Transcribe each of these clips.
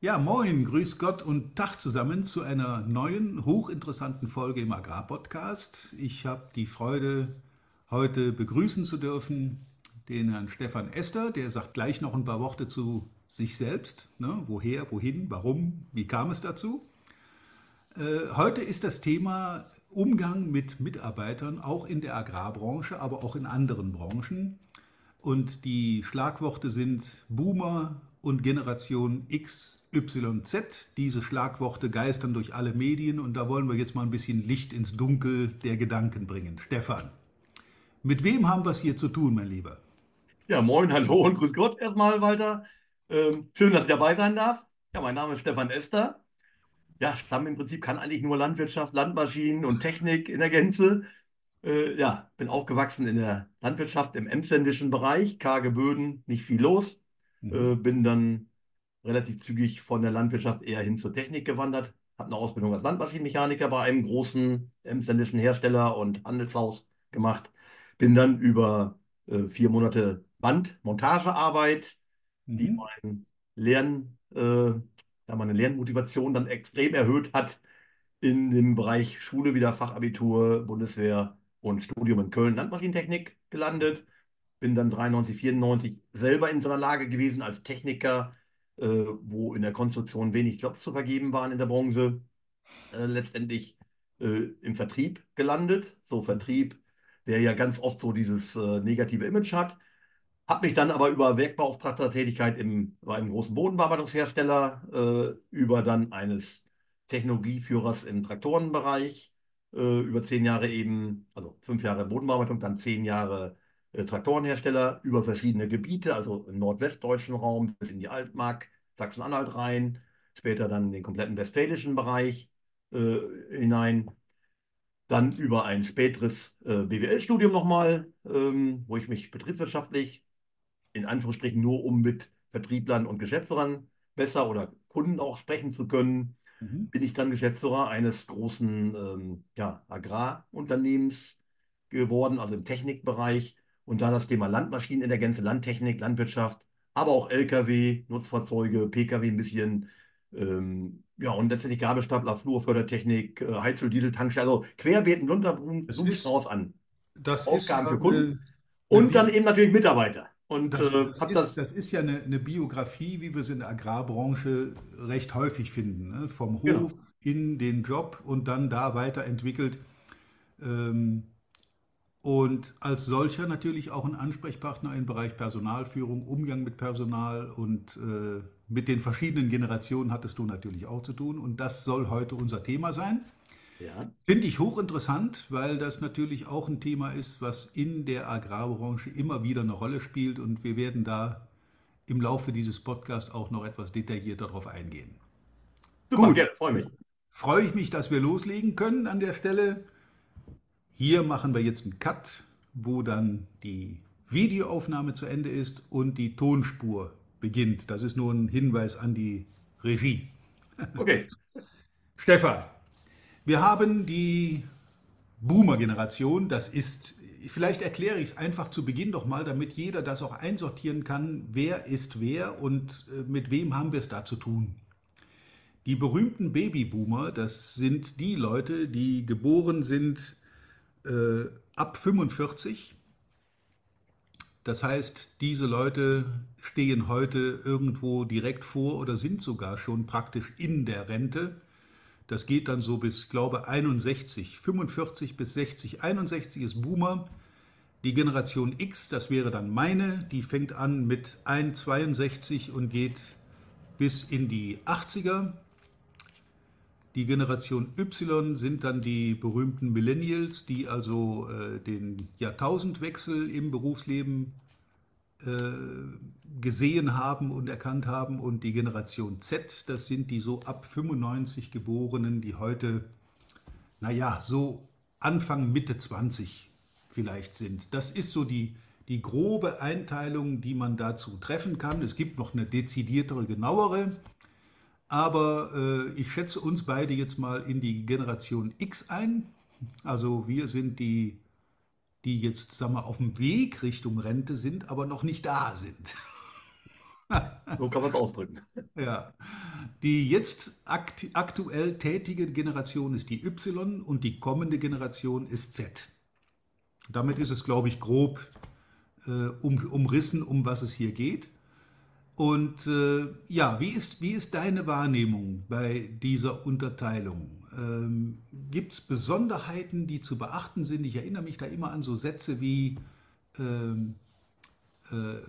Ja, moin, grüß Gott und Tag zusammen zu einer neuen, hochinteressanten Folge im Agrarpodcast. Ich habe die Freude, heute begrüßen zu dürfen den Herrn Stefan Ester. Der sagt gleich noch ein paar Worte zu sich selbst. Ne? Woher, wohin, warum, wie kam es dazu? Äh, heute ist das Thema Umgang mit Mitarbeitern, auch in der Agrarbranche, aber auch in anderen Branchen. Und die Schlagworte sind Boomer und Generation X, Y, Z. Diese Schlagworte geistern durch alle Medien und da wollen wir jetzt mal ein bisschen Licht ins Dunkel der Gedanken bringen. Stefan, mit wem haben wir es hier zu tun, mein Lieber? Ja, moin, hallo und grüß Gott erstmal, Walter. Ähm, schön, dass ich dabei sein darf. Ja, mein Name ist Stefan Ester. Ja, Stamm im Prinzip kann eigentlich nur Landwirtschaft, Landmaschinen und Technik in der Gänze. Äh, ja, bin aufgewachsen in der Landwirtschaft im emsländischen Bereich, karge Böden, nicht viel los. Mhm. Äh, bin dann relativ zügig von der Landwirtschaft eher hin zur Technik gewandert, habe eine Ausbildung als Landmaschinenmechaniker bei einem großen emsländischen Hersteller und Handelshaus gemacht. Bin dann über äh, vier Monate Bandmontagearbeit, mhm. die mein Lern, äh, ja, meine Lernmotivation dann extrem erhöht hat in dem Bereich Schule, wieder Fachabitur, Bundeswehr und Studium in Köln Landmaschinentechnik gelandet. Bin dann 93, 94 selber in so einer Lage gewesen als Techniker, äh, wo in der Konstruktion wenig Jobs zu vergeben waren in der Branche. Äh, letztendlich äh, im Vertrieb gelandet. So Vertrieb, der ja ganz oft so dieses äh, negative Image hat. Habe mich dann aber über Werkbeauftragter-Tätigkeit im, bei einem großen Bodenbearbeitungshersteller, äh, über dann eines Technologieführers im Traktorenbereich, äh, über zehn Jahre eben, also fünf Jahre Bodenbearbeitung, dann zehn Jahre Traktorenhersteller über verschiedene Gebiete, also im nordwestdeutschen Raum bis in die Altmark, Sachsen-Anhalt rein, später dann in den kompletten westfälischen Bereich äh, hinein. Dann über ein späteres äh, BWL-Studium nochmal, ähm, wo ich mich betriebswirtschaftlich in Anführungsstrichen nur um mit Vertrieblern und Geschäftsführern besser oder Kunden auch sprechen zu können, mhm. bin ich dann Geschäftsführer eines großen ähm, ja, Agrarunternehmens geworden, also im Technikbereich. Und da das Thema Landmaschinen in der Gänze, Landtechnik, Landwirtschaft, aber auch Lkw, Nutzfahrzeuge, Pkw ein bisschen, ähm, ja, und letztendlich Gabelstapler, Flurfördertechnik, äh, Heizöl, Diesel, Tankstelle, also querbeeten, Blumenstrauß an. Das Aufgaben ist für Kunden. Und dann eben natürlich Mitarbeiter. Und das, äh, das, ist, das, ist, ja eine, eine, Biografie, wie wir es in der Agrarbranche recht häufig finden. Ne? Vom Hof genau. in den Job und dann da weiterentwickelt. Ähm, und als solcher natürlich auch ein Ansprechpartner im Bereich Personalführung, Umgang mit Personal und äh, mit den verschiedenen Generationen hattest du natürlich auch zu tun. Und das soll heute unser Thema sein. Ja. Finde ich hochinteressant, weil das natürlich auch ein Thema ist, was in der Agrarbranche immer wieder eine Rolle spielt und wir werden da im Laufe dieses Podcasts auch noch etwas detaillierter darauf eingehen. Super, Gut, ja, freue mich. Freue ich mich, dass wir loslegen können an der Stelle. Hier machen wir jetzt einen Cut, wo dann die Videoaufnahme zu Ende ist und die Tonspur beginnt. Das ist nur ein Hinweis an die Regie. Okay. Stefan, wir haben die Boomer-Generation, das ist, vielleicht erkläre ich es einfach zu Beginn doch mal, damit jeder das auch einsortieren kann, wer ist wer und äh, mit wem haben wir es da zu tun. Die berühmten Babyboomer, das sind die Leute, die geboren sind äh, ab 45. Das heißt, diese Leute stehen heute irgendwo direkt vor oder sind sogar schon praktisch in der Rente. Das geht dann so bis, glaube 61, 45 bis 60. 61 ist Boomer. Die Generation X, das wäre dann meine, die fängt an mit 1,62 und geht bis in die 80er. Die Generation Y sind dann die berühmten Millennials, die also äh, den Jahrtausendwechsel im Berufsleben äh, gesehen haben und erkannt haben. Und die Generation Z, das sind die so ab 95 Geborenen, die heute, naja, so Anfang, Mitte 20 vielleicht sind. Das ist so die, die grobe Einteilung, die man dazu treffen kann. Es gibt noch eine dezidiertere, genauere. Aber äh, ich schätze uns beide jetzt mal in die Generation X ein. Also wir sind die die jetzt sagen wir, auf dem Weg Richtung Rente sind, aber noch nicht da sind. so kann man es ausdrücken. Ja. Die jetzt akt aktuell tätige Generation ist die Y und die kommende Generation ist Z. Damit ist es, glaube ich, grob äh, um, umrissen, um was es hier geht. Und äh, ja, wie ist, wie ist deine Wahrnehmung bei dieser Unterteilung? Ähm, Gibt es Besonderheiten, die zu beachten sind? Ich erinnere mich da immer an so Sätze wie ähm, äh,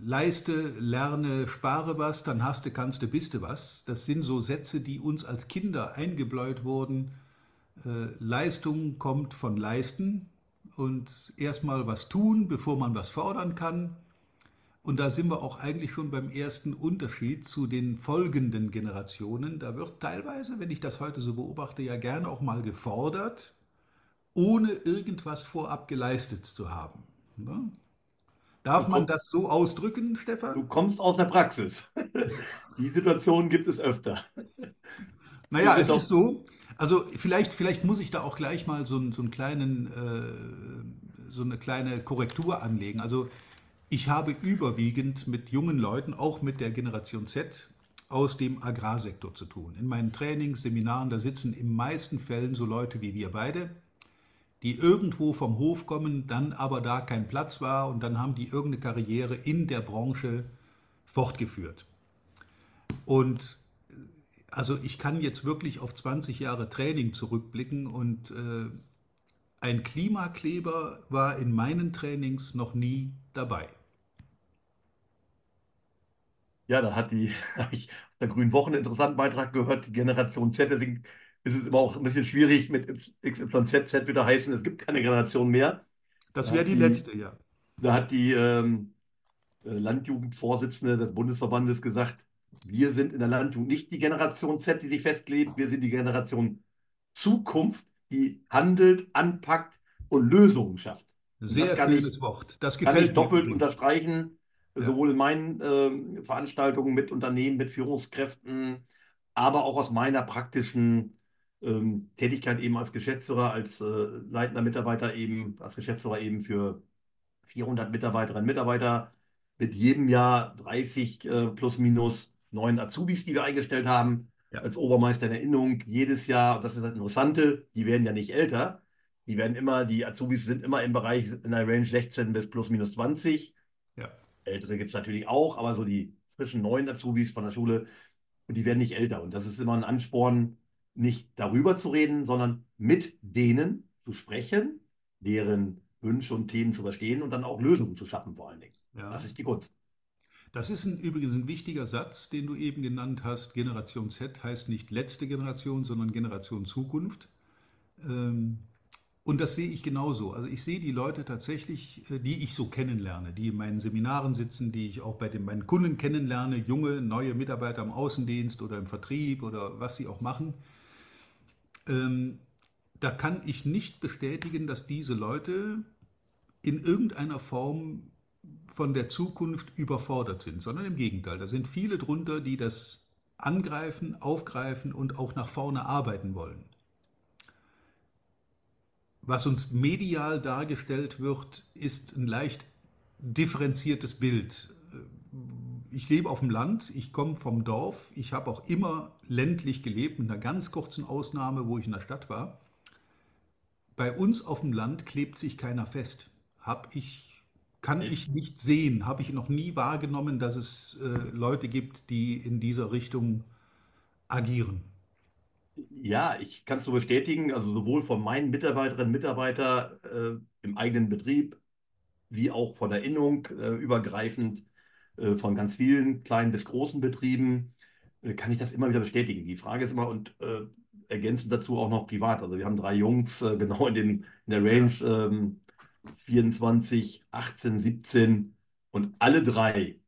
leiste, lerne, spare was, dann hast du, kannst du, bist du was. Das sind so Sätze, die uns als Kinder eingebläut wurden. Äh, Leistung kommt von leisten und erstmal was tun, bevor man was fordern kann. Und da sind wir auch eigentlich schon beim ersten Unterschied zu den folgenden Generationen. Da wird teilweise, wenn ich das heute so beobachte, ja gerne auch mal gefordert, ohne irgendwas vorab geleistet zu haben. Ne? Darf Du man kommst, das so ausdrücken, du Stefan? kommst aus der Praxis. Die Situation gibt es öfter. Naja, es ist auch, so, also vielleicht, vielleicht muss ich da auch gleich mal so, einen- so, einen kleinen, äh, so eine kleine Korrektur anlegen. Also ich habe überwiegend mit jungen Leuten, auch mit der Generation Z, aus dem Agrarsektor zu tun. In meinen Trainings, Seminaren, da sitzen in meisten Fällen so Leute wie wir beide, die irgendwo vom Hof kommen, dann aber da kein Platz war und dann haben die irgendeine Karriere in der Branche fortgeführt. Und also ich kann jetzt wirklich auf 20 Jahre Training zurückblicken und äh, ein Klimakleber war in meinen Trainings noch nie dabei. Ja, da hat die, habe ich auf der Grünen Woche einen interessanten Beitrag gehört, die Generation Z. Deswegen ist es immer auch ein bisschen schwierig mit XYZ. Z wird heißen, es gibt keine Generation mehr. Das Da wäre die die, letzte, ja. da hat die ähm, äh, Landjugendvorsitzende des Bundesverbandes gesagt, wir sind in der Landjugend nicht die Generation Z, die sich festlegt, wir sind die Generation Zukunft, die handelt, anpackt und Lösungen schafft. Sehr kann ich, schönes Wort. Das kann ich gefällt mir doppelt übrigens. unterstreichen, Ja, sowohl in meinen ähm, Veranstaltungen mit Unternehmen, mit Führungskräften, aber auch aus meiner praktischen ähm, Tätigkeit eben als Geschäftsführer, als äh, leitender Mitarbeiter eben, als Geschäftsführer eben für 400 Mitarbeiterinnen und Mitarbeiter mit jedem Jahr 30 äh, plus minus neuen Azubis, die wir eingestellt haben, ja, als Obermeister in Erinnerung. Jedes Jahr, das ist das Interessante, die werden ja nicht älter. Die werden immer, die Azubis sind immer im Bereich in der Range 16 bis plus minus 20. ja. Ältere gibt es natürlich auch, aber so die frischen neuen Azubis von der Schule, und die werden nicht älter. Und das ist immer ein Ansporn, nicht darüber zu reden, sondern mit denen zu sprechen, deren Wünsche und Themen zu verstehen und dann auch Lösungen zu schaffen, vor allen Dingen. Das ja. ist die Kunst. Das ist ein, übrigens ein wichtiger Satz, den du eben genannt hast. Generation Z heißt nicht letzte Generation, sondern Generation Zukunft. Ähm, und das sehe ich genauso. Also ich sehe die Leute tatsächlich, äh, die ich so kennenlerne, die in meinen Seminaren sitzen, die ich auch bei den, meinen Kunden kennenlerne, junge, neue Mitarbeiter im Außendienst oder im Vertrieb oder was sie auch machen. Ähm, da kann ich nicht bestätigen, dass diese Leute in irgendeiner Form von der Zukunft überfordert sind, sondern im Gegenteil. Da sind viele drunter, die das angreifen, aufgreifen und auch nach vorne arbeiten wollen. Was uns medial dargestellt wird, ist ein leicht differenziertes Bild. Ich lebe auf dem Land, ich komme vom Dorf, ich habe auch immer ländlich gelebt, mit einer ganz kurzen Ausnahme, wo ich in der Stadt war. Bei uns auf dem Land klebt sich keiner fest. Hab ich, kann ich nicht sehen, habe ich noch nie wahrgenommen, dass es äh, Leute gibt, die in dieser Richtung agieren. Ja, ich kann es so bestätigen, also sowohl von meinen Mitarbeiterinnen und Mitarbeitern äh, im eigenen Betrieb, wie auch von der Innung äh, übergreifend äh, von ganz vielen kleinen bis großen Betrieben, äh, kann ich das immer wieder bestätigen. Die Frage ist immer, und äh, ergänzend dazu auch noch privat. Also wir haben drei Jungs äh, genau in dem, in der Range ähm, 24, 18, 17 und alle drei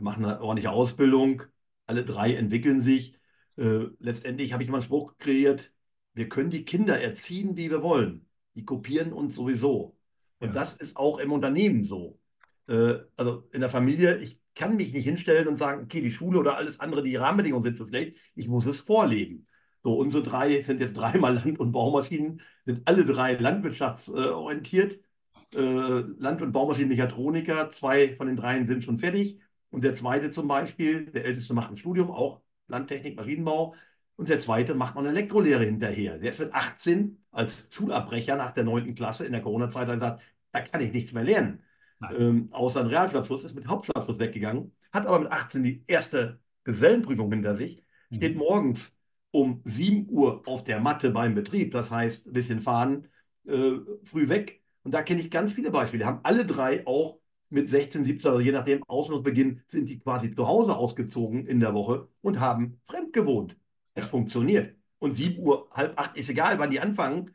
machen eine ordentliche Ausbildung, alle drei entwickeln sich. Äh, letztendlich habe ich immer einen Spruch kreiert, wir können die Kinder erziehen, wie wir wollen. Die kopieren uns sowieso. Und ja, das ist auch im Unternehmen so. Äh, also in der Familie, ich kann mich nicht hinstellen und sagen, okay, die Schule oder alles andere, die Rahmenbedingungen sind so schlecht, ich muss es vorleben. So, unsere drei sind jetzt dreimal Land- und Baumaschinen, sind alle drei landwirtschaftsorientiert. Äh, Land- und Baumaschinenmechatroniker, zwei von den dreien sind schon fertig. Und der zweite zum Beispiel, der älteste macht ein Studium, auch Landtechnik, Maschinenbau. Und der zweite macht noch eine Elektrolehre hinterher. Der ist mit 18 als Schulabbrecher nach der 9. Klasse in der Corona-Zeit gesagt, da kann ich nichts mehr lernen. Ähm, außer ein Realschulabschluss, ist mit Hauptschulabschluss weggegangen, hat aber mit 18 die erste Gesellenprüfung hinter sich, steht mhm. morgens um 7 Uhr auf der Matte beim Betrieb, das heißt ein bisschen fahren, äh, früh weg. Und da kenne ich ganz viele Beispiele. Haben alle drei auch mit 16, 17, also je nachdem Ausbildungsbeginn, sind die quasi zu Hause ausgezogen in der Woche und haben fremd gewohnt. Es funktioniert. Und 7 Uhr, halb acht ist egal, wann die anfangen.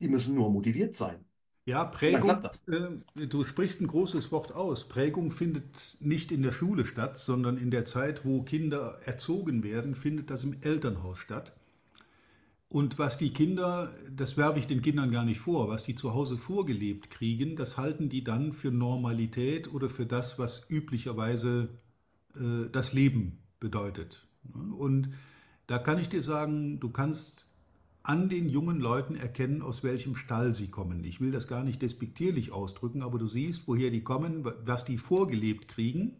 Die müssen nur motiviert sein. Ja, Prägung, äh, du sprichst ein großes Wort aus. Prägung findet nicht in der Schule statt, sondern in der Zeit, wo Kinder erzogen werden, findet das im Elternhaus statt. Und was die Kinder, das werfe ich den Kindern gar nicht vor, was die zu Hause vorgelebt kriegen, das halten die dann für Normalität oder für das, was üblicherweise äh, das Leben bedeutet. Und da kann ich dir sagen, du kannst an den jungen Leuten erkennen, aus welchem Stall sie kommen. Ich will das gar nicht despektierlich ausdrücken, aber du siehst, woher die kommen, was die vorgelebt kriegen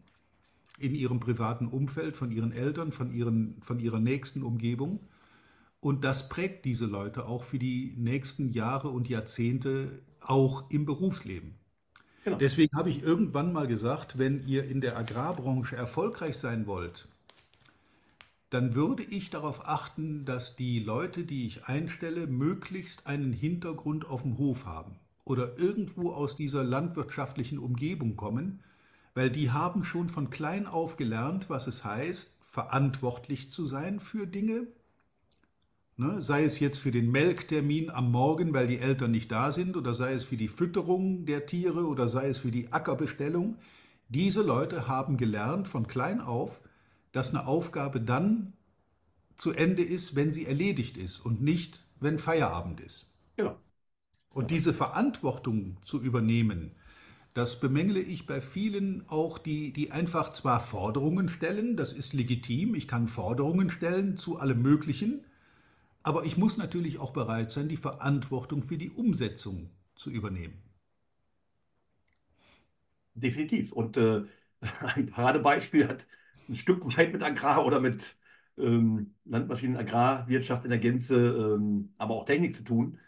in ihrem privaten Umfeld, von ihren Eltern, von, ihren, von ihrer nächsten Umgebung. Und das prägt diese Leute auch für die nächsten Jahre und Jahrzehnte auch im Berufsleben. Genau. Deswegen habe ich irgendwann mal gesagt, wenn ihr in der Agrarbranche erfolgreich sein wollt, dann würde ich darauf achten, dass die Leute, die ich einstelle, möglichst einen Hintergrund auf dem Hof haben oder irgendwo aus dieser landwirtschaftlichen Umgebung kommen, weil die haben schon von klein auf gelernt, was es heißt, verantwortlich zu sein für Dinge, Ne? Sei es jetzt für den Melktermin am Morgen, weil die Eltern nicht da sind, oder sei es für die Fütterung der Tiere oder sei es für die Ackerbestellung. Diese Leute haben gelernt von klein auf, dass eine Aufgabe dann zu Ende ist, wenn sie erledigt ist und nicht, wenn Feierabend ist. Genau. Und diese Verantwortung zu übernehmen, das bemängle ich bei vielen auch, die, die einfach zwar Forderungen stellen, das ist legitim, ich kann Forderungen stellen zu allem Möglichen, aber ich muss natürlich auch bereit sein, die Verantwortung für die Umsetzung zu übernehmen. Definitiv. Und äh, ein Paradebeispiel hat ein Stück weit mit Agrar oder mit ähm, Landmaschinen, Agrarwirtschaft in der Gänze, ähm, aber auch Technik zu tun.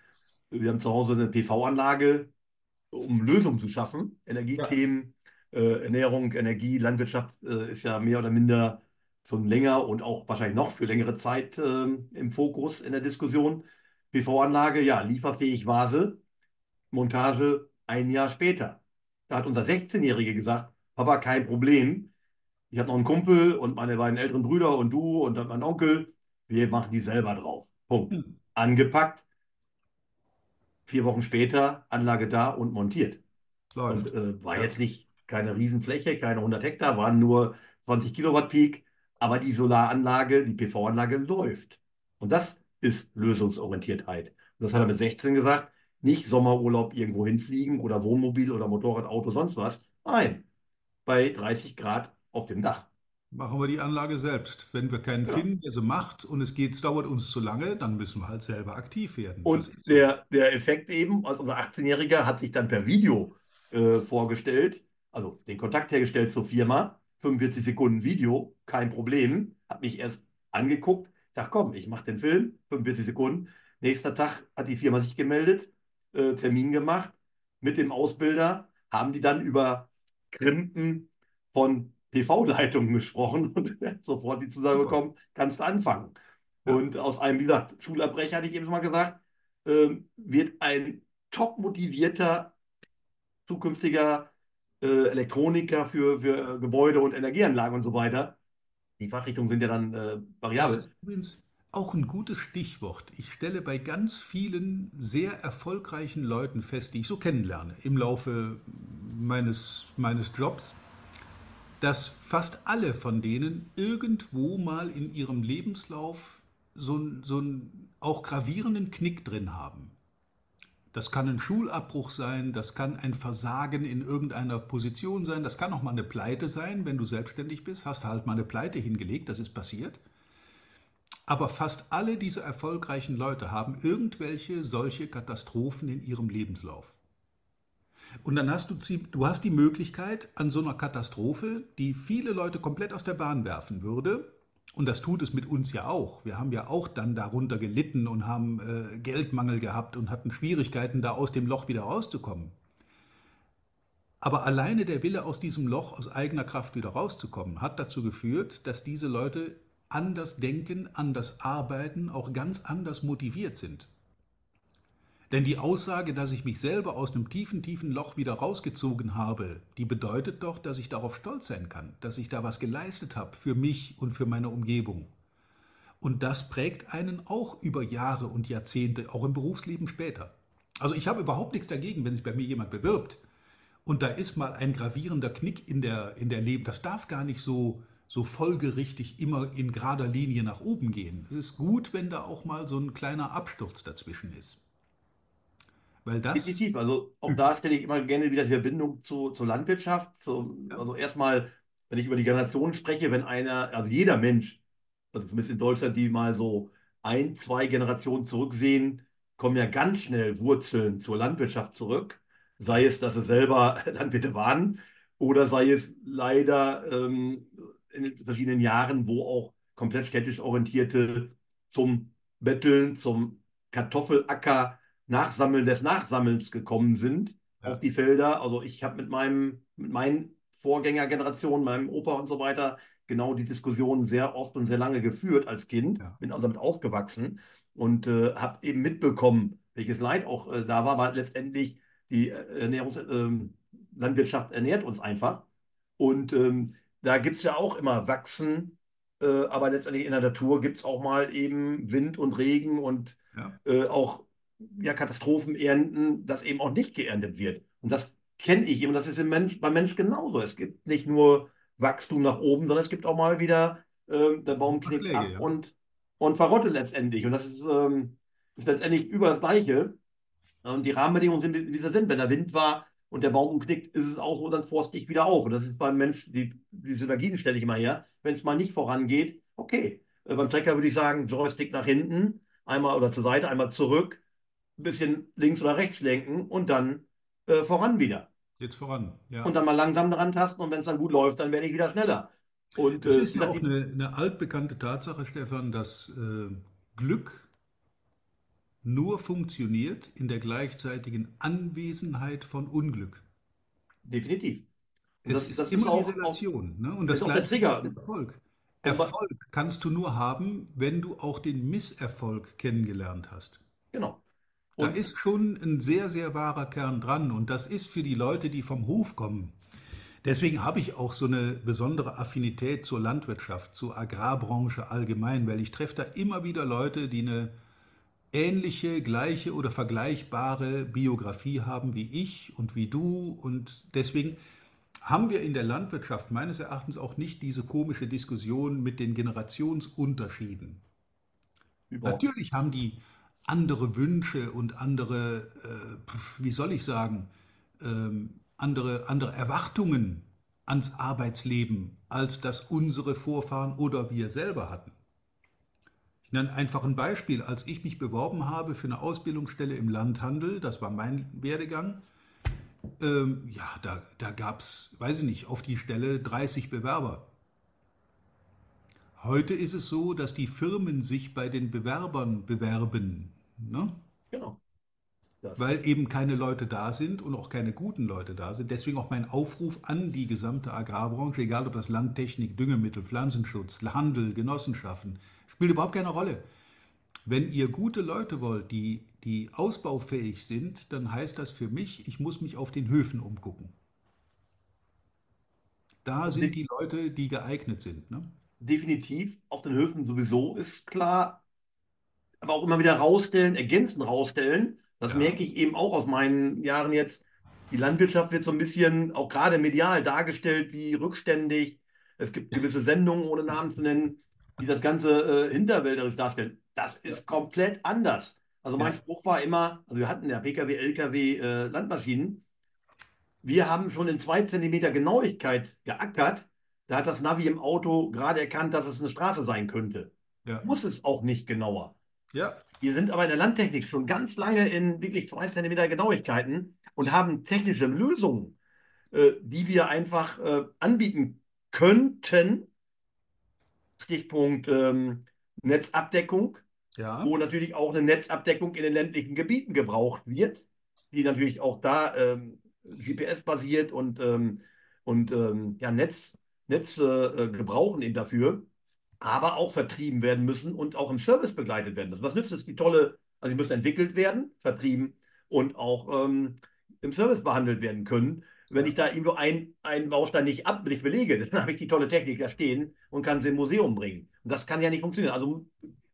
Wir haben zu Hause eine PV-Anlage, um Lösungen zu schaffen. Energiethemen, ja. äh, Ernährung, Energie, Landwirtschaft äh, ist ja mehr oder minder schon länger und auch wahrscheinlich noch für längere Zeit äh, im Fokus in der Diskussion. PV-Anlage, ja, lieferfähig war sie. Montage ein Jahr später. Da hat unser 16-Jährige gesagt, Papa, kein Problem. Ich habe noch einen Kumpel und meine beiden älteren Brüder und du und dann mein Onkel. Wir machen die selber drauf. Punkt. Hm. Angepackt. Vier Wochen später Anlage da und montiert. Läuft. Und äh, war ja. jetzt nicht keine Riesenfläche, keine 100 Hektar, waren nur 20 Kilowatt Peak aber die Solaranlage, die PV-Anlage läuft. Und das ist Lösungsorientiertheit. Und das hat er mit 16 gesagt. Nicht Sommerurlaub irgendwo hinfliegen oder Wohnmobil oder Motorrad, Auto, sonst was. Nein, bei 30 Grad auf dem Dach. Machen wir die Anlage selbst. Wenn wir keinen ja. finden, der sie macht und es geht, dauert uns zu lange, dann müssen wir halt selber aktiv werden. Und der, der Effekt eben, also unser 18-Jähriger hat sich dann per Video äh, vorgestellt, also den Kontakt hergestellt zur Firma 45 Sekunden Video, kein Problem. Hat mich erst angeguckt, dachte, komm, ich mache den Film, 45 Sekunden. Nächster Tag hat die Firma sich gemeldet, äh, Termin gemacht mit dem Ausbilder, haben die dann über Krimpen von PV-Leitungen gesprochen und sofort die Zusage bekommen, kannst du anfangen. Ja. Und aus einem, wie gesagt, Schulabbrecher, hatte ich eben schon mal gesagt, äh, wird ein top motivierter zukünftiger äh, Elektroniker für, für äh, Gebäude und Energieanlagen und so weiter. Die Fachrichtungen sind ja dann äh, variabel. Das ist übrigens auch ein gutes Stichwort. Ich stelle bei ganz vielen sehr erfolgreichen Leuten fest, die ich so kennenlerne im Laufe meines, meines Jobs, dass fast alle von denen irgendwo mal in ihrem Lebenslauf so, so einen auch gravierenden Knick drin haben. Das kann ein Schulabbruch sein, das kann ein Versagen in irgendeiner Position sein, das kann auch mal eine Pleite sein, wenn du selbstständig bist, hast halt mal eine Pleite hingelegt, das ist passiert. Aber fast alle diese erfolgreichen Leute haben irgendwelche solche Katastrophen in ihrem Lebenslauf. Und dann hast du, du hast die Möglichkeit, an so einer Katastrophe, die viele Leute komplett aus der Bahn werfen würde, Und das tut es mit uns ja auch. Wir haben ja auch dann darunter gelitten und haben äh, Geldmangel gehabt und hatten Schwierigkeiten, da aus dem Loch wieder rauszukommen. Aber alleine der Wille, aus diesem Loch aus eigener Kraft wieder rauszukommen, hat dazu geführt, dass diese Leute anders denken, anders arbeiten, auch ganz anders motiviert sind. Denn die Aussage, dass ich mich selber aus einem tiefen, tiefen Loch wieder rausgezogen habe, die bedeutet doch, dass ich darauf stolz sein kann, dass ich da was geleistet habe für mich und für meine Umgebung. Und das prägt einen auch über Jahre und Jahrzehnte, auch im Berufsleben später. Also ich habe überhaupt nichts dagegen, wenn sich bei mir jemand bewirbt und da ist mal ein gravierender Knick in der, in der Leben. Das darf gar nicht so, so folgerichtig immer in gerader Linie nach oben gehen. Es ist gut, wenn da auch mal so ein kleiner Absturz dazwischen ist. Weil das. Definitiv. Also auch da stelle ich immer gerne wieder die Verbindung zu, zur Landwirtschaft. Zu, ja. Also erstmal, wenn ich über die Generationen spreche, wenn einer, also jeder Mensch, also zumindest in Deutschland, die mal so ein, zwei Generationen zurücksehen, kommen ja ganz schnell Wurzeln zur Landwirtschaft zurück sei es, dass sie selber Landwirte waren oder sei es leider ähm, in den verschiedenen Jahren, wo auch komplett städtisch orientierte zum Betteln, zum Kartoffelacker, Nachsammeln des Nachsammelns gekommen sind ja. auf die Felder. Also ich habe mit meinem, mit meinen Vorgängergenerationen, meinem Opa und so weiter, genau die Diskussion sehr oft und sehr lange geführt als Kind, ja. bin also damit aufgewachsen und äh, habe eben mitbekommen, welches Leid auch äh, da war, aber letztendlich die äh, Ernährungslandwirtschaft ähm, ernährt uns einfach. Und ähm, da gibt es ja auch immer Wachsen, äh, aber letztendlich in der Natur gibt es auch mal eben Wind und Regen und ja. äh, auch ja, Katastrophenernten, dass eben auch nicht geerntet wird. Und das kenne ich eben, das ist im Mensch, beim Mensch genauso. Es gibt nicht nur Wachstum nach oben, sondern es gibt auch mal wieder, äh, der Baum knickt Pflege, ab ja. und, und verrottet letztendlich. Und das ist, ähm, ist letztendlich über das Gleiche. Und die Rahmenbedingungen sind, wie sie sind. Wenn der Wind war und der Baum umknickt, ist es auch so, dann forst ich wieder auf. Und das ist beim Mensch, die, die Synergien stelle ich immer her. Wenn es mal nicht vorangeht, okay. Äh, beim Trecker würde ich sagen, Joystick nach hinten, einmal oder zur Seite, einmal zurück, ein bisschen links oder rechts lenken und dann äh, voran wieder. Jetzt voran, ja. Und dann mal langsam dran tasten und wenn es dann gut läuft, dann werde ich wieder schneller. Und, das äh, ist ja auch eine, eine, altbekannte Tatsache, Stefan, dass äh, Glück nur funktioniert in der gleichzeitigen Anwesenheit von Unglück. Definitiv. Und es das, ist das immer ist auch, Relation. Auch, ne? Und das ist auch der Trigger. Erfolg. Erfolg kannst du nur haben, wenn du auch den Misserfolg kennengelernt hast. Genau. Und da ist schon ein sehr, sehr wahrer Kern dran. Und das ist für die Leute, die vom Hof kommen. Deswegen habe ich auch so eine besondere Affinität zur Landwirtschaft, zur Agrarbranche allgemein, weil ich treffe da immer wieder Leute, die eine ähnliche, gleiche oder vergleichbare Biografie haben wie ich und wie du. Und deswegen haben wir in der Landwirtschaft meines Erachtens auch nicht diese komische Diskussion mit den Generationsunterschieden. Überhaupt. Natürlich haben die andere Wünsche und andere, äh, wie soll ich sagen, ähm, andere, andere Erwartungen ans Arbeitsleben, als das unsere Vorfahren oder wir selber hatten. Ich nenne einfach ein Beispiel. Als ich mich beworben habe für eine Ausbildungsstelle im Landhandel, das war mein Werdegang, ähm, ja, da, da gab es, weiß ich nicht, auf die Stelle 30 Bewerber. Heute ist es so, dass die Firmen sich bei den Bewerbern bewerben. Ne? Genau. Das weil eben keine Leute da sind und auch keine guten Leute da sind. Deswegen auch mein Aufruf an die gesamte Agrarbranche, egal ob das Landtechnik, Düngemittel, Pflanzenschutz, Handel, Genossenschaften, Spielt überhaupt keine Rolle. Wenn ihr gute Leute wollt, die, die ausbaufähig sind, dann heißt das für mich, ich muss mich auf den Höfen umgucken. Da sind die Leute, die geeignet sind. Ne? Definitiv, auf den Höfen sowieso ist klar, aber auch immer wieder rausstellen, ergänzend rausstellen. Das ja. merke ich eben auch aus meinen Jahren jetzt. Die Landwirtschaft wird so ein bisschen auch gerade medial dargestellt wie rückständig. Es gibt gewisse Sendungen, ohne Namen zu nennen, die das Ganze äh, hinterwälderisch darstellen. Das ist ja. komplett anders. Also mein ja. Spruch war immer, also wir hatten ja Pkw, Lkw, äh, Landmaschinen. Wir haben schon in zwei Zentimeter Genauigkeit geackert. Da hat das Navi im Auto gerade erkannt, dass es eine Straße sein könnte. Ja. Muss es auch nicht genauer. Ja. Wir sind aber in der Landtechnik schon ganz lange in wirklich zwei Zentimeter Genauigkeiten und haben technische Lösungen, äh, die wir einfach äh, anbieten könnten, Stichpunkt ähm, Netzabdeckung, Ja, wo natürlich auch eine Netzabdeckung in den ländlichen Gebieten gebraucht wird, die natürlich auch da ähm, GPS-basiert und, ähm, und ähm, ja, Netz, Netze äh, gebrauchen ihn dafür, aber auch vertrieben werden müssen und auch im Service begleitet werden müssen. Was nützt es, die tolle, also die müssen entwickelt werden, vertrieben und auch ähm, im Service behandelt werden können. Wenn ich da irgendwo ein, einen Baustein nicht ab, nicht belege, dann habe ich die tolle Technik da stehen und kann sie im Museum bringen. Und das kann ja nicht funktionieren. Also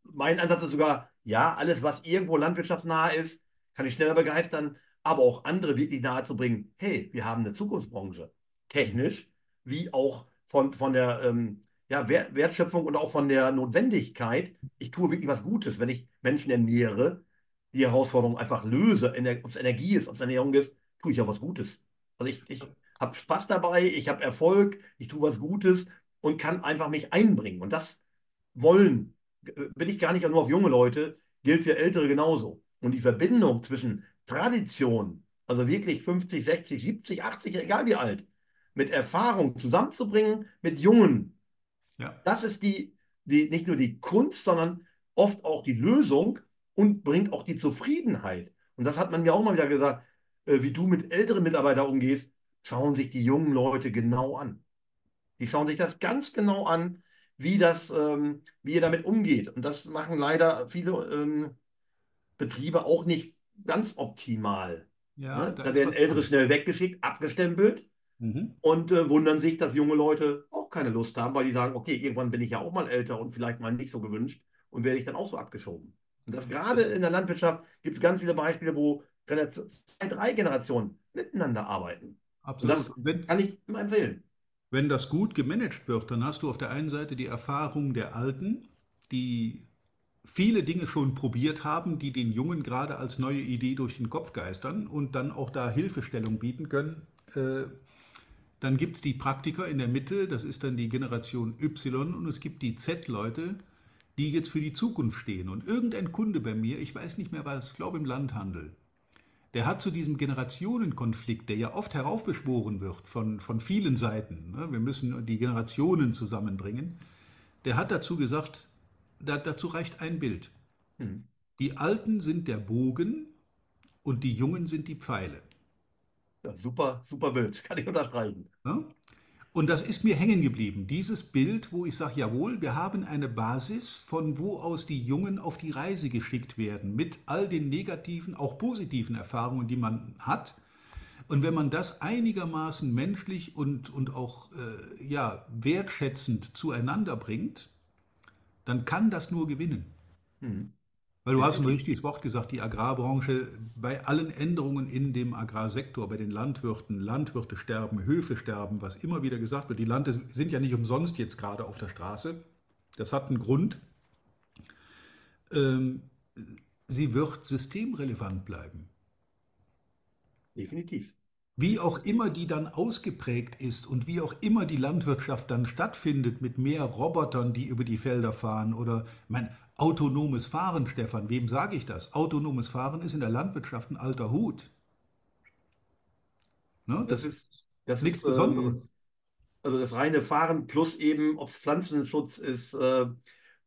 mein Ansatz ist sogar, ja, alles, was irgendwo landwirtschaftsnah ist, kann ich schneller begeistern, aber auch andere wirklich nahe zu bringen. Hey, wir haben eine Zukunftsbranche, technisch, wie auch von, von der ähm, ja, Wer- Wertschöpfung und auch von der Notwendigkeit. Ich tue wirklich was Gutes, wenn ich Menschen ernähre, die Herausforderung einfach löse, ob es Energie ist, ob es Ernährung ist, tue ich ja was Gutes. Also ich, ich habe Spaß dabei, ich habe Erfolg, ich tue was Gutes und kann einfach mich einbringen. Und das wollen, bin ich gar nicht nur auf junge Leute, gilt für Ältere genauso. Und die Verbindung zwischen Tradition, also wirklich 50, 60, 70, 80, egal wie alt, mit Erfahrung zusammenzubringen mit Jungen, ja, das ist die, die, nicht nur die Kunst, sondern oft auch die Lösung und bringt auch die Zufriedenheit. Und das hat man mir auch mal wieder gesagt, äh, wie du mit älteren Mitarbeitern umgehst, schauen sich die jungen Leute genau an. Die schauen sich das ganz genau an, wie das, ähm, wie ihr damit umgeht. Und das machen leider viele ähm, Betriebe auch nicht ganz optimal. ja, Ne? da werden Ältere schnell weggeschickt, abgestempelt Mhm. und äh, wundern sich, dass junge Leute auch keine Lust haben, weil die sagen, okay, irgendwann bin ich ja auch mal älter und vielleicht mal nicht so gewünscht und werde ich dann auch so abgeschoben. Und das gerade Das, in der Landwirtschaft gibt es ganz viele Beispiele, wo zwei, drei Generationen miteinander arbeiten. Und absolut. das wenn, kann ich immer empfehlen. wenn das gut gemanagt wird, dann hast du auf der einen Seite die Erfahrung der Alten, die viele Dinge schon probiert haben, die den Jungen gerade als neue Idee durch den Kopf geistern und dann auch da Hilfestellung bieten können. Äh, Dann gibt es die Praktiker in der Mitte, das ist dann die Generation Y und es gibt die Z-Leute, die jetzt für die Zukunft stehen. Und irgendein Kunde bei mir, ich weiß nicht mehr was, ich glaube im Landhandel, der hat zu diesem Generationenkonflikt, der ja oft heraufbeschworen wird von, von vielen Seiten, ne, wir müssen die Generationen zusammenbringen, der hat dazu gesagt, da, dazu reicht ein Bild. Hm. Die Alten sind der Bogen und die Jungen sind die Pfeile. Ja, super, super Bild, kann ich unterstreichen. Ne? Und das ist mir hängen geblieben, dieses Bild, wo ich sage, jawohl, wir haben eine Basis, von wo aus die Jungen auf die Reise geschickt werden, mit all den negativen, auch positiven Erfahrungen, die man hat. Und wenn man das einigermaßen menschlich und, und auch äh, ja, wertschätzend zueinander bringt, dann kann das nur gewinnen. Hm. Weil du hast ein richtiges Wort gesagt, die Agrarbranche, bei allen Änderungen in dem Agrarsektor, bei den Landwirten, Landwirte sterben, Höfe sterben, was immer wieder gesagt wird, die Lande sind ja nicht umsonst jetzt gerade auf der Straße. Das hat einen Grund. Ähm, sie wird systemrelevant bleiben. Definitiv. Wie auch immer die dann ausgeprägt ist und wie auch immer die Landwirtschaft dann stattfindet mit mehr Robotern, die über die Felder fahren oder mein autonomes Fahren, Stefan, wem sage ich das? Autonomes Fahren ist in der Landwirtschaft ein alter Hut. Ne? Das Das ist das nichts ist ähm, Besonderes. also das reine Fahren plus eben, ob es Pflanzenschutz ist, äh, äh,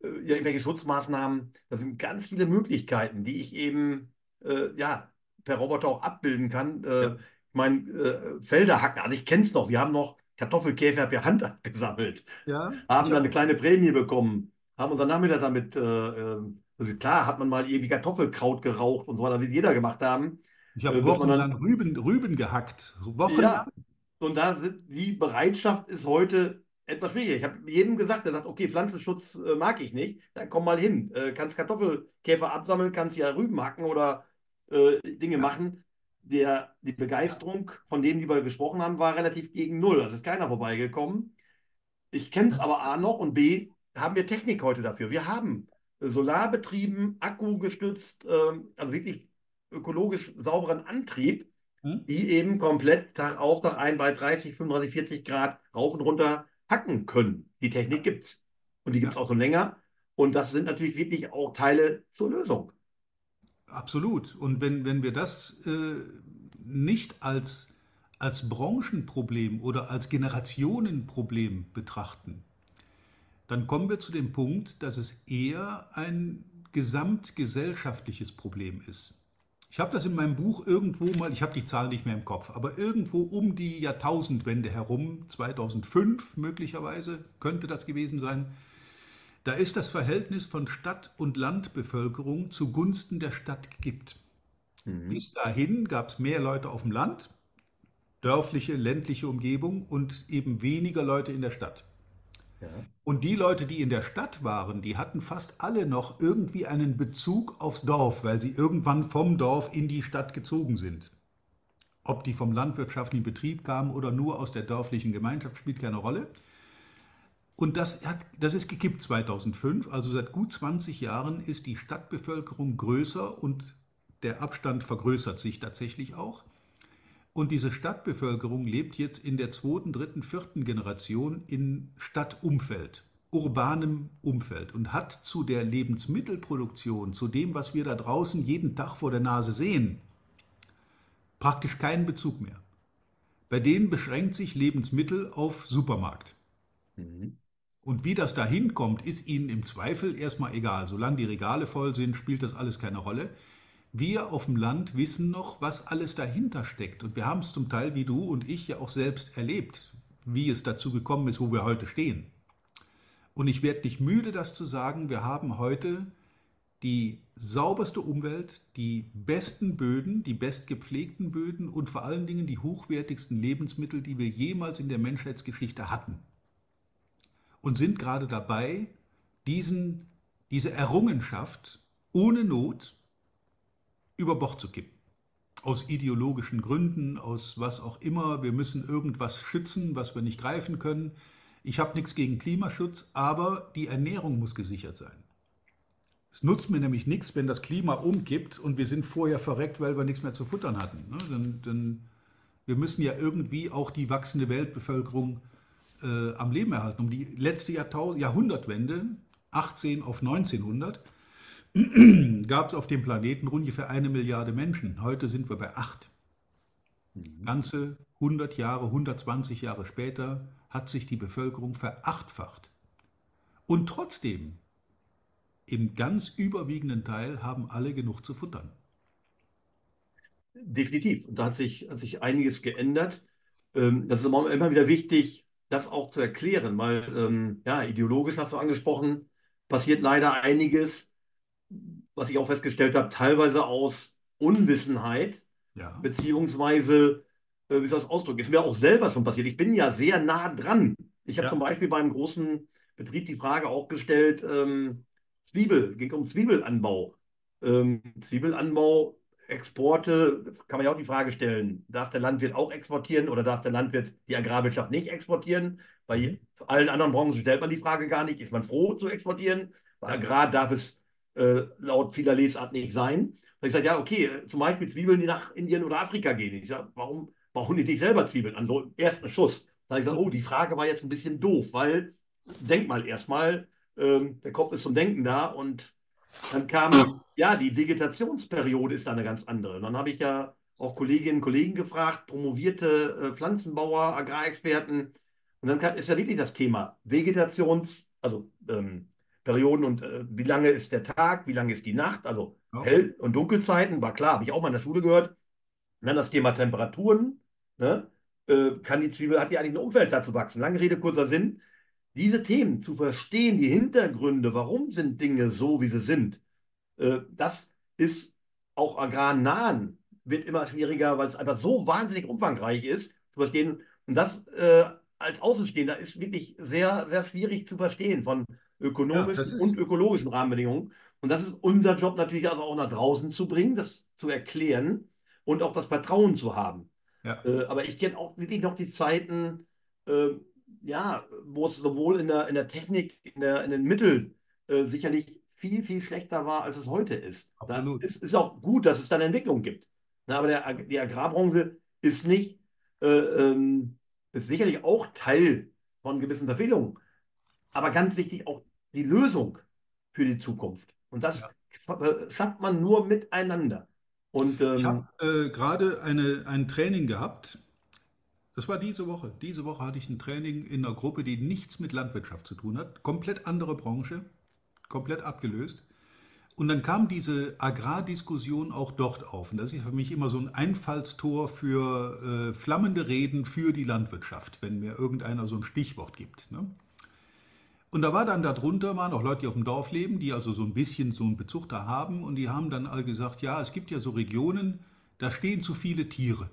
irgendwelche Schutzmaßnahmen, da sind ganz viele Möglichkeiten, die ich eben äh, ja, per Roboter auch abbilden kann. Äh, Ja, ich meine, äh, Felder hacken, also ich kenne es noch, wir haben noch Kartoffelkäfer per Hand abgesammelt, ja, haben dann eine kleine Prämie bekommen, haben unseren Nachmittag damit, äh, ähm, also klar hat man mal irgendwie Kartoffelkraut geraucht und so weiter, wie jeder gemacht haben, Ich habe äh, wochenlang dann, Rüben, Rüben gehackt. Wochenlang. ja, und da sind, die Bereitschaft ist heute etwas schwieriger. Ich habe jedem gesagt, der sagt, okay, Pflanzenschutz äh, mag ich nicht, dann komm mal hin. Äh, kannst Kartoffelkäfer absammeln, kannst ja Rüben hacken oder äh, Dinge Ja, machen. Der, die Begeisterung von denen, die wir gesprochen haben, war relativ gegen Null. Also ist keiner vorbeigekommen. Ich kenne es aber A noch und B, haben wir Technik heute dafür. Wir haben äh, solarbetrieben, akkugestützt, ähm, also wirklich ökologisch sauberen Antrieb, hm? die eben komplett Tag auf, Tag ein bei 30, 35, 40 Grad rauf und runter hacken können. Die Technik gibt es. Und die gibt es ja, auch schon länger. Und das sind natürlich wirklich auch Teile zur Lösung. absolut. Und wenn, wenn wir das äh, nicht als, als Branchenproblem oder als Generationenproblem betrachten, dann kommen wir zu dem Punkt, dass es eher ein gesamtgesellschaftliches Problem ist. Ich habe das in meinem Buch irgendwo mal, ich habe die Zahl nicht mehr im Kopf, aber irgendwo um die Jahrtausendwende herum, 2005 möglicherweise, könnte das gewesen sein, da ist das Verhältnis von Stadt- und Landbevölkerung zugunsten der Stadt gekippt. Mhm. Bis dahin gab es mehr Leute auf dem Land, dörfliche, ländliche Umgebung und eben weniger Leute in der Stadt. Und die Leute, die in der Stadt waren, die hatten fast alle noch irgendwie einen Bezug aufs Dorf, weil sie irgendwann vom Dorf in die Stadt gezogen sind. Ob die vom landwirtschaftlichen Betrieb kamen oder nur aus der dörflichen Gemeinschaft, spielt keine Rolle. Und das, hat, das ist gekippt 2005, also seit gut 20 Jahren ist die Stadtbevölkerung größer und der Abstand vergrößert sich tatsächlich auch. Und diese Stadtbevölkerung lebt jetzt in der zweiten, dritten, vierten Generation in Stadtumfeld, urbanem Umfeld und hat zu der Lebensmittelproduktion, zu dem, was wir da draußen jeden Tag vor der Nase sehen, praktisch keinen Bezug mehr. Bei denen beschränkt sich Lebensmittel auf Supermarkt. Mhm. Und wie das da hinkommt, ist ihnen im Zweifel erstmal egal. Solange die Regale voll sind, spielt das alles keine Rolle wir auf dem Land wissen noch, was alles dahinter steckt. Und wir haben es zum Teil, wie du und ich, ja auch selbst erlebt, wie es dazu gekommen ist, wo wir heute stehen. Und ich werde nicht müde, das zu sagen, wir haben heute die sauberste Umwelt, die besten Böden, die bestgepflegten Böden und vor allen Dingen die hochwertigsten Lebensmittel, die wir jemals in der Menschheitsgeschichte hatten. Und sind gerade dabei, diesen, diese Errungenschaft ohne Not über Bord zu kippen. Aus ideologischen Gründen, aus was auch immer. Wir müssen irgendwas schützen, was wir nicht greifen können. Ich habe nichts gegen Klimaschutz, aber die Ernährung muss gesichert sein. Es nutzt mir nämlich nichts, wenn das Klima umkippt und wir sind vorher verreckt, weil wir nichts mehr zu futtern hatten. Ne? Denn, wir müssen ja irgendwie auch die wachsende Weltbevölkerung äh, am Leben erhalten. Um die letzte Jahrtausend Jahrhundertwende, 18 auf 1900, gab es auf dem Planeten ungefähr eine Milliarde Menschen. Heute sind wir bei acht. Mhm. Ganze 100 Jahre, 120 Jahre später hat sich die Bevölkerung verachtfacht. Und trotzdem, im ganz überwiegenden Teil haben alle genug zu futtern. Definitiv. Und da hat sich, hat sich einiges geändert. Ähm, das ist immer wieder wichtig, das auch zu erklären, weil ähm, ja, ideologisch hast du angesprochen, passiert leider einiges was ich auch festgestellt habe, teilweise aus Unwissenheit, ja. beziehungsweise, äh, wie soll das ausdrücken, ist mir auch selber schon passiert. Ich bin ja sehr nah dran. Ich habe ja. zum Beispiel beim großen Betrieb die Frage auch gestellt, ähm, Zwiebel, ging um Zwiebelanbau. Ähm, Zwiebelanbau, Exporte, kann man ja auch die Frage stellen, darf der Landwirt auch exportieren oder darf der Landwirt die Agrarwirtschaft nicht exportieren? Bei mhm. allen anderen Branchen stellt man die Frage gar nicht, ist man froh zu exportieren? Bei Agrar darf es äh, laut vieler Lesart nicht sein. Da ich sage, ja, okay, äh, zum Beispiel Zwiebeln, die nach Indien oder Afrika gehen. Ich sage, warum bauen die nicht selber Zwiebeln an? So im ersten Schuss. Da habe ich gesagt, oh, die Frage war jetzt ein bisschen doof, weil, denk mal erstmal, ähm, der Kopf ist zum Denken da und dann kam, ja, die Vegetationsperiode ist da eine ganz andere. Und dann habe ich ja auch Kolleginnen und Kollegen gefragt, promovierte äh, Pflanzenbauer, Agrarexperten. Und dann kann, ist ja wirklich das Thema Vegetations-, also ähm, Perioden und äh, wie lange ist der Tag, wie lange ist die Nacht, also okay. Hell- und Dunkelzeiten, war klar, habe ich auch mal in der Schule gehört. Und dann das Thema Temperaturen, ne? äh, kann die Zwiebel, hat die eigentlich eine Umwelt dazu wachsen? Lange Rede, kurzer Sinn. Diese Themen zu verstehen, die Hintergründe, warum sind Dinge so, wie sie sind, äh, das ist auch agrarnahen, wird immer schwieriger, weil es einfach so wahnsinnig umfangreich ist, zu verstehen. Und das äh, als Außenstehender ist wirklich sehr, sehr schwierig zu verstehen von ökonomischen ja, und ökologischen Rahmenbedingungen. Und das ist unser Job natürlich also auch nach draußen zu bringen, das zu erklären und auch das Vertrauen zu haben. Ja. Äh, aber ich kenne auch wirklich noch die Zeiten, äh, ja, wo es sowohl in der, in der Technik, in, der, in den Mitteln äh, sicherlich viel, viel schlechter war, als es heute ist. Absolut. Da ist, ist auch gut, dass es dann Entwicklung gibt. Na, aber der, die Agrarbranche ist nicht, äh, ähm, ist sicherlich auch Teil von gewissen Verfehlungen. Aber ganz wichtig auch die Lösung für die Zukunft. Und das ja. schafft man nur miteinander. Und, ähm, ich habe äh, gerade ein Training gehabt, Das war diese Woche. Diese Woche hatte ich ein Training in einer Gruppe, die nichts mit Landwirtschaft zu tun hat. Komplett andere Branche, komplett abgelöst. Und dann kam diese Agrardiskussion auch dort auf. Und das ist für mich immer so ein Einfallstor für äh, flammende Reden für die Landwirtschaft, wenn mir irgendeiner so ein Stichwort gibt. Ne? Und da war dann darunter waren auch Leute, die auf dem Dorf leben, die also so ein bisschen so einen Bezug da haben. Und die haben dann all gesagt, ja, es gibt ja so Regionen, da stehen zu viele Tiere.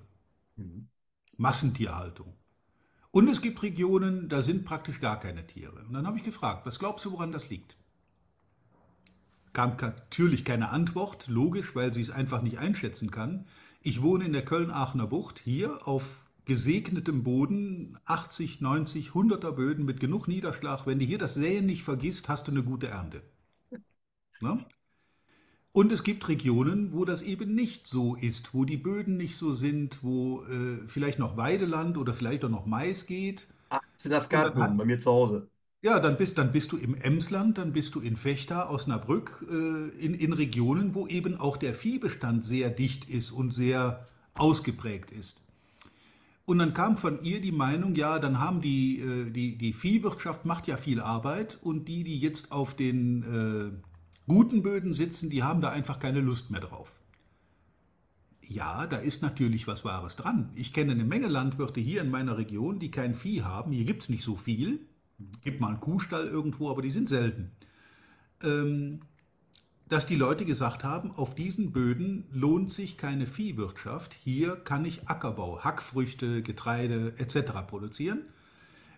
Mhm. Massentierhaltung. Und es gibt Regionen, da sind praktisch gar keine Tiere. Und dann habe ich gefragt, was glaubst du, woran das liegt? Kam natürlich keine Antwort, logisch, weil sie es einfach nicht einschätzen kann. Ich wohne in der Köln-Aachener Bucht, hier auf gesegnetem Boden, 80, 90, 100er Böden mit genug Niederschlag. Wenn du hier das Säen nicht vergisst, hast du eine gute Ernte. Ne? Und es gibt Regionen, wo das eben nicht so ist, wo die Böden nicht so sind, wo äh, vielleicht noch Weideland oder vielleicht auch noch Mais geht. Ach, sind das Gartenböden bei mir zu Hause. Ja, dann bist, dann bist du im Emsland, dann bist du in Vechta, Osnabrück, äh, in, in Regionen, wo eben auch der Viehbestand sehr dicht ist und sehr ausgeprägt ist. Und dann kam von ihr die Meinung, ja, dann haben die, äh, die, die Viehwirtschaft macht ja viel Arbeit und die, die jetzt auf den äh, guten Böden sitzen, die haben da einfach keine Lust mehr drauf. Ja, da ist natürlich was Wahres dran. Ich kenne eine Menge Landwirte hier in meiner Region, die kein Vieh haben. Hier gibt es nicht so viel. Gibt mal einen Kuhstall irgendwo, aber die sind selten. Ähm, dass die Leute gesagt haben, auf diesen Böden lohnt sich keine Viehwirtschaft. Hier kann ich Ackerbau, Hackfrüchte, Getreide etc. produzieren.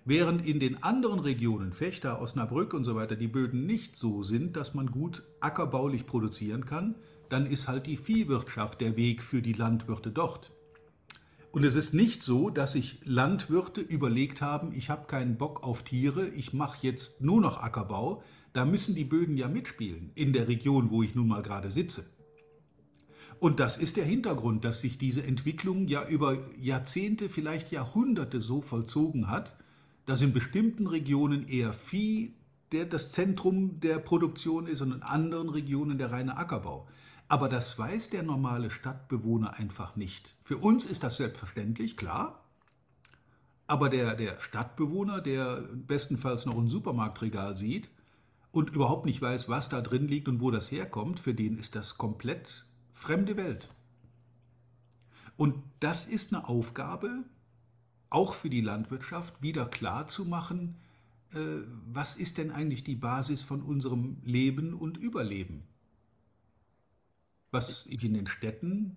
Während in den anderen Regionen, Fechter, Osnabrück und so weiter, die Böden nicht so sind, dass man gut ackerbaulich produzieren kann, dann ist halt die Viehwirtschaft der Weg für die Landwirte dort. Und es ist nicht so, dass sich Landwirte überlegt haben, ich habe keinen Bock auf Tiere, ich mache jetzt nur noch Ackerbau. Da müssen die Böden ja mitspielen, in der Region, wo ich nun mal gerade sitze. Und das ist der Hintergrund, dass sich diese Entwicklung ja über Jahrzehnte, vielleicht Jahrhunderte so vollzogen hat, dass in bestimmten Regionen eher Vieh der das Zentrum der Produktion ist und in anderen Regionen der reine Ackerbau. Aber das weiß der normale Stadtbewohner einfach nicht. Für uns ist das selbstverständlich, klar. Aber der, der Stadtbewohner, der bestenfalls noch ein Supermarktregal sieht und überhaupt nicht weiß, was da drin liegt und wo das herkommt, für den ist das komplett fremde Welt. Und das ist eine Aufgabe, auch für die Landwirtschaft wieder klar zu machen, äh, was ist denn eigentlich die Basis von unserem Leben und Überleben? Was ich in den Städten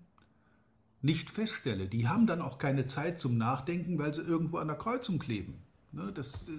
nicht feststelle. Die haben dann auch keine Zeit zum Nachdenken, weil sie irgendwo an der Kreuzung kleben. Ne, das, äh,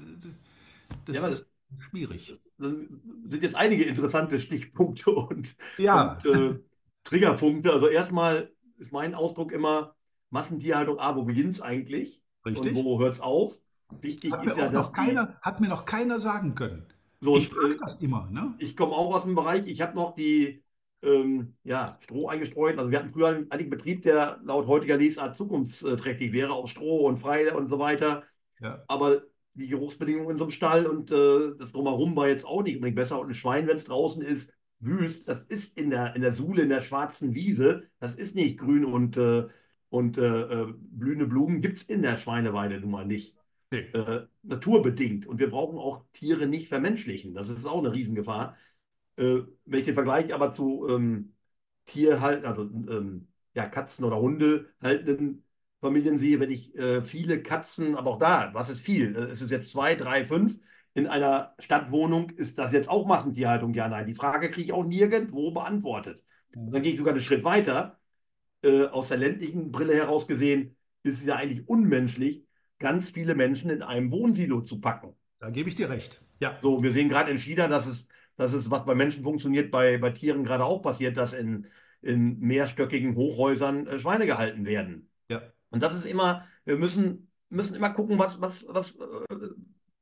das ja, ist schwierig. Das sind jetzt einige interessante Stichpunkte und, ja. und äh, Triggerpunkte. Also erstmal ist mein Ausdruck immer Massentierhaltung, ah, wo beginnt es eigentlich? Richtig. Und wo hört es auf? Wichtig hat ist ja, dass. Keiner, hat mir noch keiner sagen können. So, ich frage äh, das immer. Ne? Ich komme auch aus dem Bereich, ich habe noch die ähm, ja, Stroh eingestreut. Also wir hatten früher einen, einen Betrieb, der laut heutiger Lesart zukunftsträchtig wäre, auf Stroh und frei und so weiter. Ja. Aber die Geruchsbedingungen in so einem Stall und äh, das drumherum war jetzt auch nicht unbedingt besser. Und ein Schwein, wenn es draußen ist, wühlst, das ist in der, in der Suhle, in der schwarzen Wiese, das ist nicht grün und äh, und äh, äh, blühende Blumen gibt es in der Schweineweide nun mal nicht. Nee. Äh, naturbedingt. Und wir brauchen auch Tiere nicht vermenschlichen. Das ist auch eine Riesengefahr. Äh, wenn ich den Vergleich aber zu ähm, Tierhalten, also ähm, ja, Katzen oder Hunde haltenden Familien sehe, wenn ich äh, viele Katzen, aber auch da, was ist viel? Äh, es ist jetzt zwei, drei, fünf. In einer Stadtwohnung ist das jetzt auch Massentierhaltung? Ja, nein. Die Frage kriege ich auch nirgendwo beantwortet. Mhm. Dann gehe ich sogar einen Schritt weiter äh, aus der ländlichen Brille heraus gesehen, ist es ja eigentlich unmenschlich, ganz viele Menschen in einem Wohnsilo zu packen. Da gebe ich dir recht. Ja. So, wir sehen gerade in China, dass es, dass es, was bei Menschen funktioniert, bei, bei Tieren gerade auch passiert, dass in, in mehrstöckigen Hochhäusern äh, Schweine gehalten werden. Ja. Und das ist immer, wir müssen, müssen immer gucken, was, was, was, äh,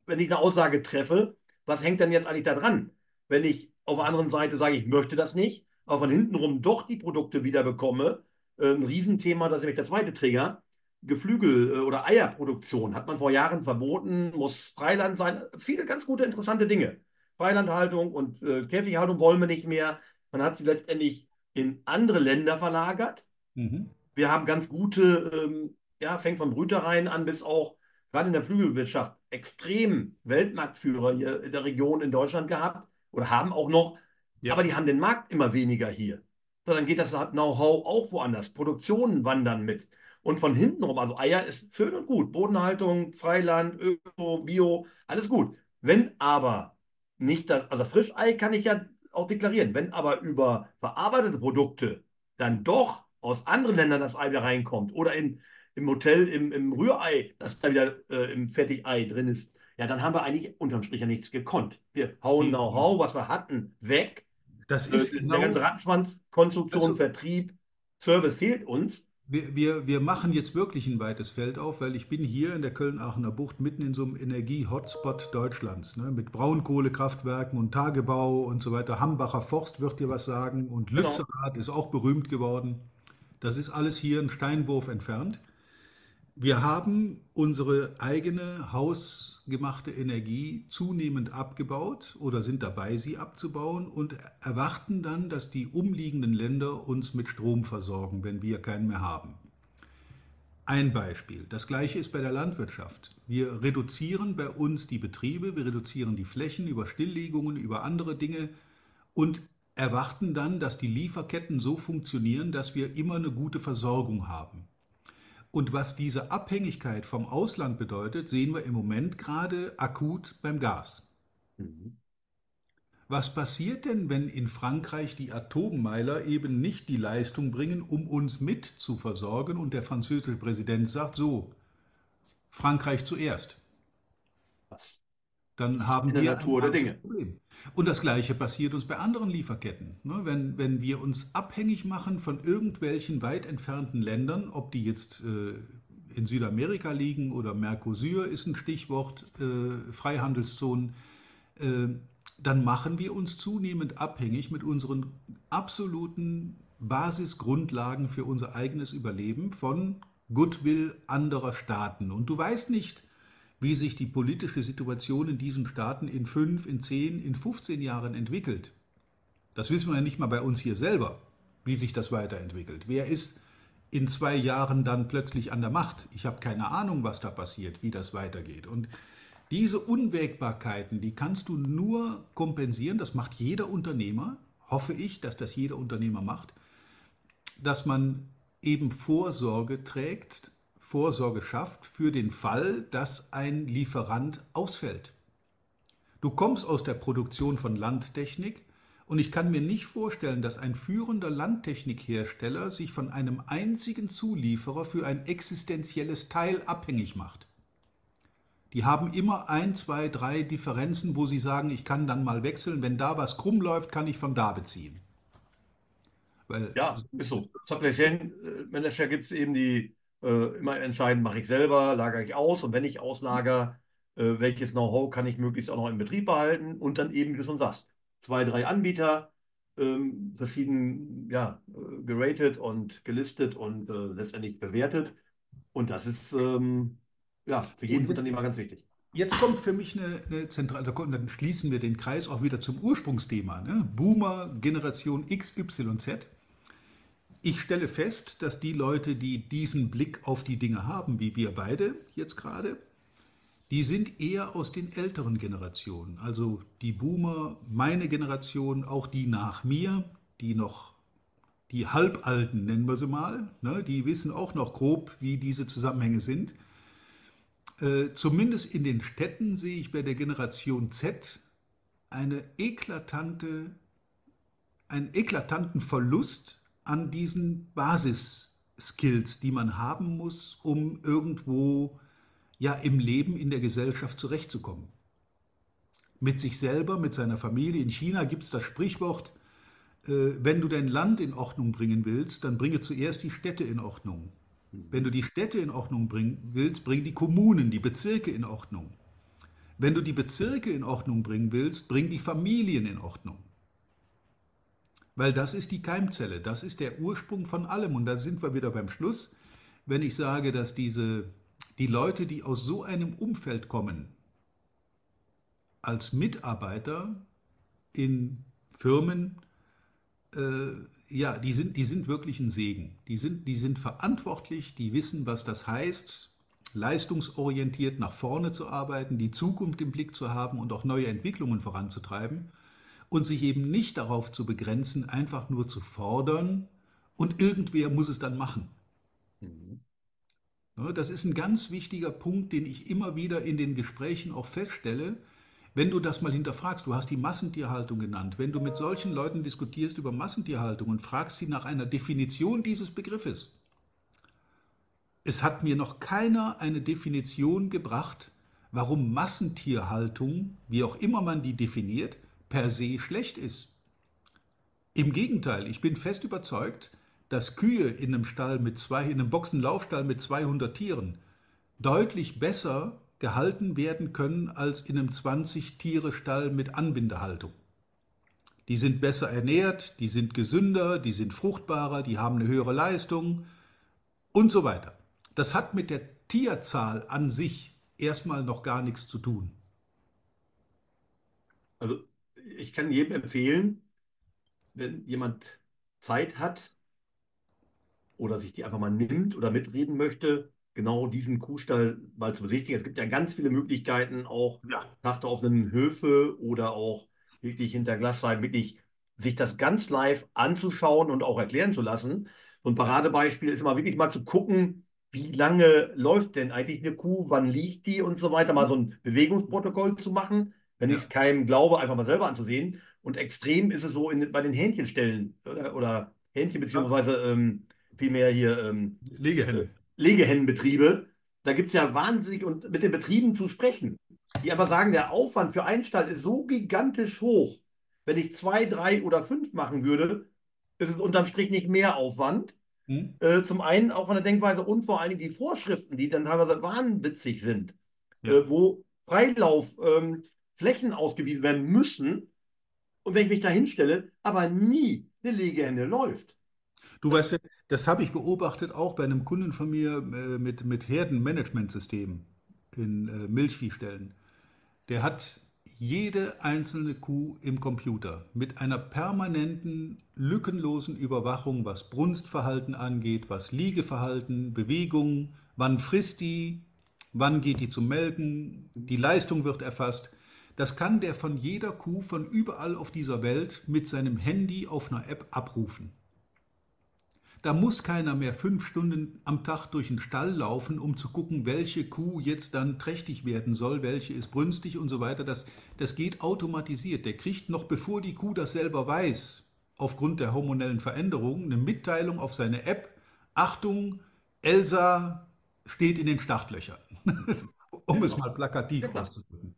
wenn ich eine Aussage treffe, was hängt denn jetzt eigentlich da dran? Wenn ich auf der anderen Seite sage, ich möchte das nicht, aber von hinten rum doch die Produkte wieder bekomme, äh, ein Riesenthema, das ist nämlich der zweite Träger. Geflügel- äh, oder Eierproduktion hat man vor Jahren verboten, muss Freiland sein. Viele ganz gute, interessante Dinge. Freilandhaltung und äh, Käfighaltung wollen wir nicht mehr. Man hat sie letztendlich in andere Länder verlagert. Mhm. Wir haben ganz gute ähm, ja, fängt von Brütereien an bis auch gerade in der Flügelwirtschaft extrem Weltmarktführer hier in der Region in Deutschland gehabt oder haben auch noch, ja. aber die haben den Markt immer weniger hier. So, dann geht das Know-how auch woanders. Produktionen wandern mit. Und von hinten rum, also Eier ist schön und gut. Bodenhaltung, Freiland, Öko, Bio, alles gut. Wenn aber nicht das, also Frischei kann ich ja auch deklarieren. Wenn aber über verarbeitete Produkte dann doch aus anderen Ländern das Ei wieder reinkommt oder in, im Hotel im, im Rührei das da wieder äh, im Fertigei drin ist, ja, dann haben wir eigentlich unterm Strich ja nichts gekonnt. Wir hauen mhm. Know-how, was wir hatten, weg. Das ist äh, genau, der ganze Rattenschwanz, Konstruktion, also, Vertrieb, Service fehlt uns. Wir, wir, wir machen jetzt wirklich ein weites Feld auf, weil ich bin hier in der Köln-Aachener Bucht mitten in so einem Energie-Hotspot Deutschlands, ne, mit Braunkohlekraftwerken und Tagebau und so weiter. Hambacher Forst wird dir was sagen und genau. Lützerath genau. ist auch berühmt geworden. Das ist alles hier ein Steinwurf entfernt. Wir haben unsere eigene hausgemachte Energie zunehmend abgebaut oder sind dabei, sie abzubauen und erwarten dann, dass die umliegenden Länder uns mit Strom versorgen, wenn wir keinen mehr haben. Ein Beispiel. Das gleiche ist bei der Landwirtschaft. Wir reduzieren bei uns die Betriebe, wir reduzieren die Flächen über Stilllegungen, über andere Dinge und erwarten dann, dass die Lieferketten so funktionieren, dass wir immer eine gute Versorgung haben. Und was diese Abhängigkeit vom Ausland bedeutet, sehen wir im Moment gerade akut beim Gas. Mhm. Was passiert denn, wenn in Frankreich die Atommeiler eben nicht die Leistung bringen, um uns mit zu versorgen und der französische Präsident sagt so, Frankreich zuerst? Dann haben in der wir Natur ein der Dinge. Problem. Und das Gleiche passiert uns bei anderen Lieferketten. Ne? Wenn, wenn wir uns abhängig machen von irgendwelchen weit entfernten Ländern, ob die jetzt äh, in Südamerika liegen oder Mercosur ist ein Stichwort, äh, Freihandelszonen, äh, dann machen wir uns zunehmend abhängig mit unseren absoluten Basisgrundlagen für unser eigenes Überleben von Goodwill anderer Staaten. Und du weißt nicht, wie sich die politische Situation in diesen Staaten in fünf, in zehn, in 15 Jahren entwickelt. Das wissen wir ja nicht mal bei uns hier selber, wie sich das weiterentwickelt. Wer ist in zwei Jahren dann plötzlich an der Macht? Ich habe keine Ahnung, was da passiert, wie das weitergeht. Und diese Unwägbarkeiten, die kannst du nur kompensieren, das macht jeder Unternehmer, hoffe ich, dass das jeder Unternehmer macht, dass man eben Vorsorge trägt Vorsorge schafft für den Fall, dass ein Lieferant ausfällt. Du kommst aus der Produktion von Landtechnik und ich kann mir nicht vorstellen, dass ein führender Landtechnikhersteller sich von einem einzigen Zulieferer für ein existenzielles Teil abhängig macht. Die haben immer ein, zwei, drei Differenzen, wo sie sagen, ich kann dann mal wechseln. Wenn da was krumm läuft, kann ich von da beziehen. Weil ja, ist so. Supply Chain Manager gibt es eben die äh, immer entscheiden, mache ich selber, lagere ich aus und wenn ich auslager, äh, welches Know-how kann ich möglichst auch noch im Betrieb behalten und dann eben, wie du schon sagst, zwei, drei Anbieter, ähm, verschieden ja, äh, geratet und gelistet und äh, letztendlich bewertet. Und das ist ähm, ja, für jeden und Unternehmer ganz wichtig. Jetzt kommt für mich eine, eine zentrale, dann schließen wir den Kreis auch wieder zum Ursprungsthema. Ne? Boomer, Generation XYZ ich stelle fest, dass die Leute, die diesen Blick auf die Dinge haben, wie wir beide jetzt gerade, die sind eher aus den älteren Generationen. Also die Boomer, meine Generation, auch die nach mir, die noch, die Halbalten nennen wir sie mal, ne, die wissen auch noch grob, wie diese Zusammenhänge sind. Äh, zumindest in den Städten sehe ich bei der Generation Z eine eklatante, einen eklatanten Verlust an diesen Basisskills, die man haben muss, um irgendwo ja im Leben, in der Gesellschaft zurechtzukommen. Mit sich selber, mit seiner Familie. In China gibt es das Sprichwort, äh, wenn du dein Land in Ordnung bringen willst, dann bringe zuerst die Städte in Ordnung. Wenn du die Städte in Ordnung bringen willst, bring die Kommunen, die Bezirke in Ordnung. Wenn du die Bezirke in Ordnung bringen willst, bring die Familien in Ordnung. Weil das ist die Keimzelle, das ist der Ursprung von allem. Und da sind wir wieder beim Schluss. Wenn ich sage, dass diese, die Leute, die aus so einem Umfeld kommen, als Mitarbeiter in Firmen, äh, ja, die sind, die sind wirklich ein Segen. Die sind, die sind verantwortlich, die wissen, was das heißt, leistungsorientiert nach vorne zu arbeiten, die Zukunft im Blick zu haben und auch neue Entwicklungen voranzutreiben und sich eben nicht darauf zu begrenzen, einfach nur zu fordern und irgendwer muss es dann machen. Mhm. Das ist ein ganz wichtiger Punkt, den ich immer wieder in den Gesprächen auch feststelle. Wenn du das mal hinterfragst, du hast die Massentierhaltung genannt, wenn du mit solchen Leuten diskutierst über Massentierhaltung und fragst sie nach einer Definition dieses Begriffes, es hat mir noch keiner eine Definition gebracht, warum Massentierhaltung, wie auch immer man die definiert, per se schlecht ist. Im Gegenteil, ich bin fest überzeugt, dass Kühe in einem Stall mit zwei, in einem Boxenlaufstall mit 200 Tieren deutlich besser gehalten werden können als in einem 20-Tiere-Stall mit Anbindehaltung. Die sind besser ernährt, die sind gesünder, die sind fruchtbarer, die haben eine höhere Leistung und so weiter. Das hat mit der Tierzahl an sich erstmal noch gar nichts zu tun. Also ich kann jedem empfehlen, wenn jemand Zeit hat oder sich die einfach mal nimmt oder mitreden möchte, genau diesen Kuhstall mal zu besichtigen. Es gibt ja ganz viele Möglichkeiten, auch ja. nach der offenen Höfe oder auch wirklich hinter Glasscheiben, wirklich sich das ganz live anzuschauen und auch erklären zu lassen. So ein Paradebeispiel ist immer wirklich mal zu gucken, wie lange läuft denn eigentlich eine Kuh, wann liegt die und so weiter, mal so ein Bewegungsprotokoll zu machen wenn ja. ich es keinem glaube, einfach mal selber anzusehen. Und extrem ist es so in, bei den Hähnchenstellen oder, oder Hähnchen, beziehungsweise ähm, vielmehr hier ähm, Legehennen. Äh, Legehennenbetriebe. Da gibt es ja wahnsinnig und mit den Betrieben zu sprechen, die aber sagen, der Aufwand für einen Stall ist so gigantisch hoch. Wenn ich zwei, drei oder fünf machen würde, ist es unterm Strich nicht mehr Aufwand. Hm. Äh, zum einen auch von der Denkweise und vor allen Dingen die Vorschriften, die dann teilweise wahnwitzig sind, ja. äh, wo Freilauf, ähm, Flächen ausgewiesen werden müssen. Und wenn ich mich da hinstelle, aber nie eine Legehenne läuft. Du weißt ja, das habe ich beobachtet auch bei einem Kunden von mir äh, mit, mit Herdenmanagementsystemen in äh, Milchviehstellen. Der hat jede einzelne Kuh im Computer mit einer permanenten, lückenlosen Überwachung, was Brunstverhalten angeht, was Liegeverhalten, Bewegung, wann frisst die, wann geht die zum Melken, die Leistung wird erfasst. Das kann der von jeder Kuh von überall auf dieser Welt mit seinem Handy auf einer App abrufen. Da muss keiner mehr fünf Stunden am Tag durch den Stall laufen, um zu gucken, welche Kuh jetzt dann trächtig werden soll, welche ist brünstig und so weiter. Das, das geht automatisiert. Der kriegt noch, bevor die Kuh das selber weiß, aufgrund der hormonellen Veränderungen, eine Mitteilung auf seine App. Achtung, Elsa steht in den Startlöchern. um genau. es mal plakativ genau. auszudrücken.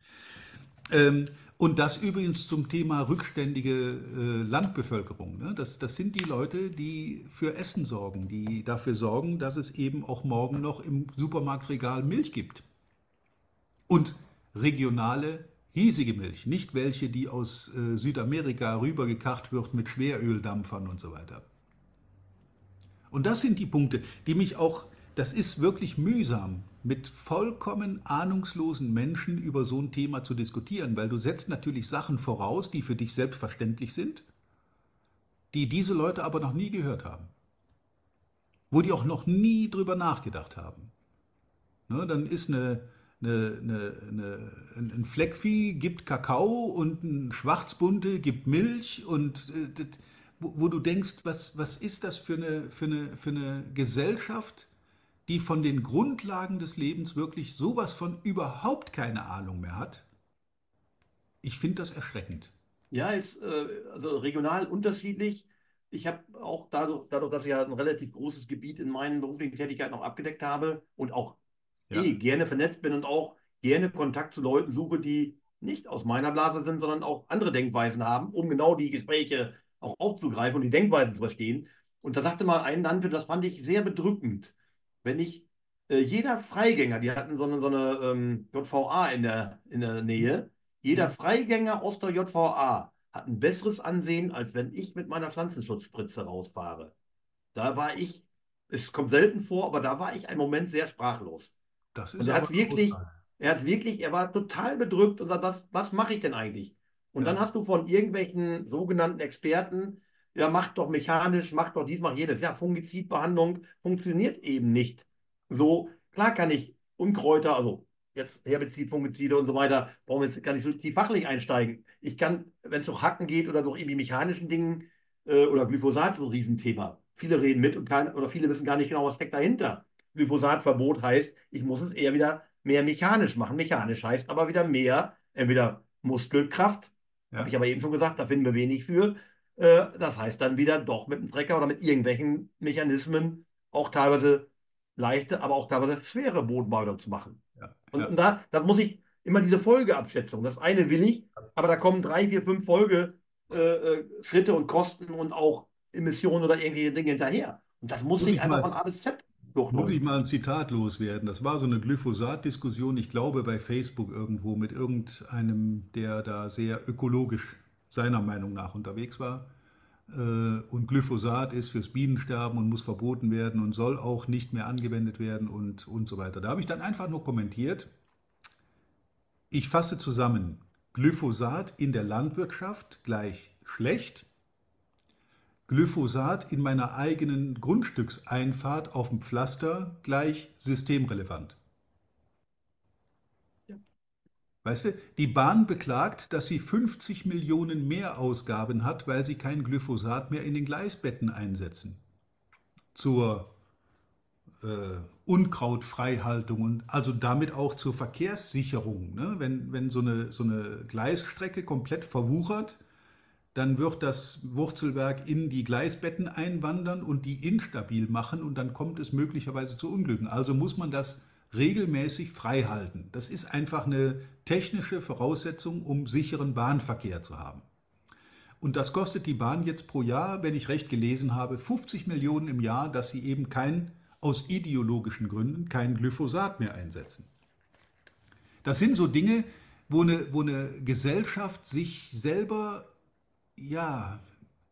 Ähm, und das übrigens zum Thema rückständige äh, Landbevölkerung. Ne? Das, das sind die Leute, die für Essen sorgen, die dafür sorgen, dass es eben auch morgen noch im Supermarktregal Milch gibt. Und regionale, hiesige Milch, nicht welche, die aus äh, Südamerika rübergekarrt wird mit Schweröldampfern und so weiter. Und das sind die Punkte, die mich auch, das ist wirklich mühsam, mit vollkommen ahnungslosen Menschen über so ein Thema zu diskutieren, weil du setzt natürlich Sachen voraus, die für dich selbstverständlich sind, die diese Leute aber noch nie gehört haben, wo die auch noch nie drüber nachgedacht haben. Ne, dann ist eine, eine, eine, eine, ein Fleckvieh gibt Kakao und ein Schwarzbunte gibt Milch und äh, wo, wo, du denkst, was, was ist das für eine, für eine, für eine Gesellschaft, die von den Grundlagen des Lebens wirklich sowas von überhaupt keine Ahnung mehr hat. Ich finde das erschreckend. Ja, ist äh, also regional unterschiedlich. Ich habe auch dadurch, dadurch, dass ich ja ein relativ großes Gebiet in meinen beruflichen Tätigkeiten auch abgedeckt habe und auch ja. eh gerne vernetzt bin und auch gerne Kontakt zu Leuten suche, die nicht aus meiner Blase sind, sondern auch andere Denkweisen haben, um genau die Gespräche auch aufzugreifen und die Denkweisen zu verstehen. Und da sagte mal ein Landwirt, das fand ich sehr bedrückend wenn ich äh, jeder Freigänger, die hatten so eine, so eine ähm, JVA in der, in der Nähe, jeder mhm. Freigänger aus der JVA hat ein besseres Ansehen, als wenn ich mit meiner Pflanzenschutzspritze rausfahre. Da war ich, es kommt selten vor, aber da war ich einen Moment sehr sprachlos. Das ist und er hat wirklich, er hat wirklich, er war total bedrückt und sagt, was, was mache ich denn eigentlich? Und ja. dann hast du von irgendwelchen sogenannten Experten ja, mach doch mechanisch, mach doch dies, mach jenes. Ja, Fungizidbehandlung funktioniert eben nicht. So, klar kann ich Unkräuter, also jetzt Herbizid, Fungizide und so weiter, brauchen wir jetzt gar nicht so tief fachlich einsteigen. Ich kann, wenn es um Hacken geht oder durch irgendwie mechanischen Dingen äh, oder Glyphosat, so ein Riesenthema. Viele reden mit und kein, oder viele wissen gar nicht genau, was steckt dahinter. Glyphosatverbot heißt, ich muss es eher wieder mehr mechanisch machen. Mechanisch heißt aber wieder mehr, entweder Muskelkraft, ja. habe ich aber eben schon gesagt, da finden wir wenig für. Äh, das heißt dann wieder doch mit dem Trecker oder mit irgendwelchen Mechanismen auch teilweise leichte, aber auch teilweise schwere Bodenbearbeitung zu machen. Ja. Und, und, da, da muss ich immer diese Folgeabschätzung. Das eine will ich, aber da kommen drei, vier, fünf Folge äh, äh Schritte und Kosten und auch Emissionen oder irgendwelche Dinge hinterher. Und das muss, muss ich einfach mal, von A bis Z doch, Muss ich mal ein Zitat loswerden? Das war so eine Glyphosat-Diskussion, ich glaube bei Facebook irgendwo mit irgendeinem, der da sehr ökologisch seiner Meinung nach unterwegs war. Äh, und Glyphosat ist fürs Bienensterben und muss verboten werden und soll auch nicht mehr angewendet werden und, und so weiter. Da habe ich dann einfach nur kommentiert, ich fasse zusammen, Glyphosat in der Landwirtschaft gleich schlecht, Glyphosat in meiner eigenen Grundstückseinfahrt auf dem Pflaster gleich systemrelevant. Ja. Weißt du, die Bahn beklagt, dass sie 50 Millionen Mehrausgaben hat, weil sie kein Glyphosat mehr in den Gleisbetten einsetzen. Zur äh, Unkrautfreihaltung und also damit auch zur Verkehrssicherung. Ne? Wenn, wenn so, eine, so eine Gleisstrecke komplett verwuchert, dann wird das Wurzelwerk in die Gleisbetten einwandern und die instabil machen und dann kommt es möglicherweise zu Unglücken. Also muss man das regelmäßig frei halten. Das ist einfach eine technische Voraussetzung, um sicheren Bahnverkehr zu haben. Und das kostet die Bahn jetzt pro Jahr, wenn ich recht gelesen habe, 50 Millionen im Jahr, dass sie eben kein, aus ideologischen Gründen, kein Glyphosat mehr einsetzen. Das sind so Dinge, wo eine, wo eine Gesellschaft sich selber ja,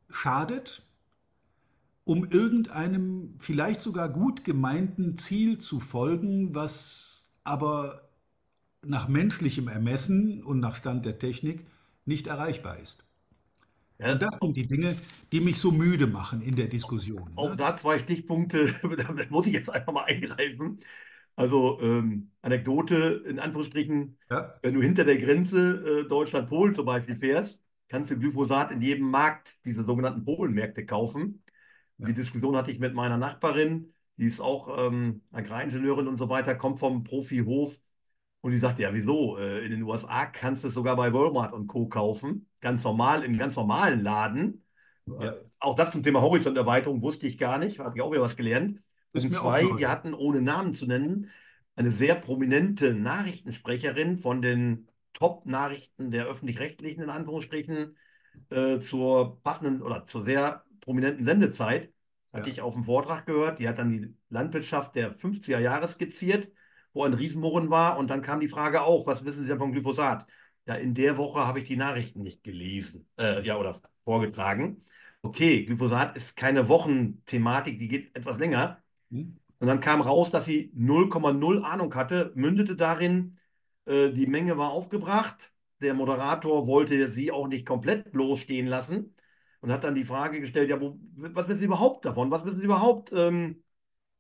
schadet, um irgendeinem vielleicht sogar gut gemeinten Ziel zu folgen, was aber nach menschlichem Ermessen und nach Stand der Technik nicht erreichbar ist. Ja, und das sind die Dinge, die mich so müde machen in der Diskussion. Auch ne? da zwei Stichpunkte, da muss ich jetzt einfach mal eingreifen. Also ähm, Anekdote in Anführungsstrichen, ja. wenn du hinter der Grenze äh, Deutschland-Polen zum Beispiel fährst, kannst du Glyphosat in jedem Markt, diese sogenannten Polenmärkte, kaufen. Ja. Die Diskussion hatte ich mit meiner Nachbarin, die ist auch ähm, Agraringenieurin und so weiter, kommt vom Profihof und die sagt, ja, wieso? Äh, in den USA kannst du es sogar bei Walmart und Co. kaufen, ganz normal, im ganz normalen Laden. Ja. Äh, auch das zum Thema Horizonterweiterung wusste ich gar nicht, habe ich auch wieder was gelernt. Und zwei, wir hatten, ohne Namen zu nennen, eine sehr prominente Nachrichtensprecherin von den Top-Nachrichten der öffentlich-rechtlichen, in Anführungsstrichen, äh, zur passenden oder zur sehr prominenten Sendezeit. Hatte ja. ich auf dem Vortrag gehört. Die hat dann die Landwirtschaft der 50er Jahre skizziert, wo ein Riesenmurren war. Und dann kam die Frage auch, was wissen Sie denn vom Glyphosat? Ja, in der Woche habe ich die Nachrichten nicht gelesen, äh, ja, oder vorgetragen. Okay, Glyphosat ist keine Wochenthematik, die geht etwas länger. Mhm. Und dann kam raus, dass sie 0,0 Ahnung hatte, mündete darin, äh, die Menge war aufgebracht. Der Moderator wollte sie auch nicht komplett bloßstehen lassen und hat dann die Frage gestellt, ja, wo, was wissen Sie überhaupt davon? Was wissen Sie überhaupt? Ähm,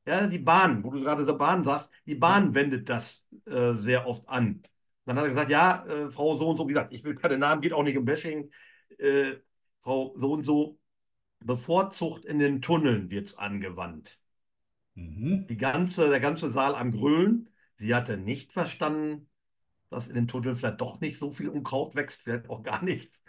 ja, die Bahn, wo du gerade der Bahn sagst, die Bahn wendet das äh, sehr oft an. Dann hat er gesagt, ja, äh, Frau so und so, wie gesagt, ich will keine Namen, geht auch nicht um Bashing. Äh, Frau so und so, bevorzugt in den Tunneln wird es angewandt. Mhm. Die ganze, der ganze Saal am Grölen. Sie hatte nicht verstanden, dass in den Tunneln vielleicht doch nicht so viel Unkraut wächst, vielleicht auch gar nichts.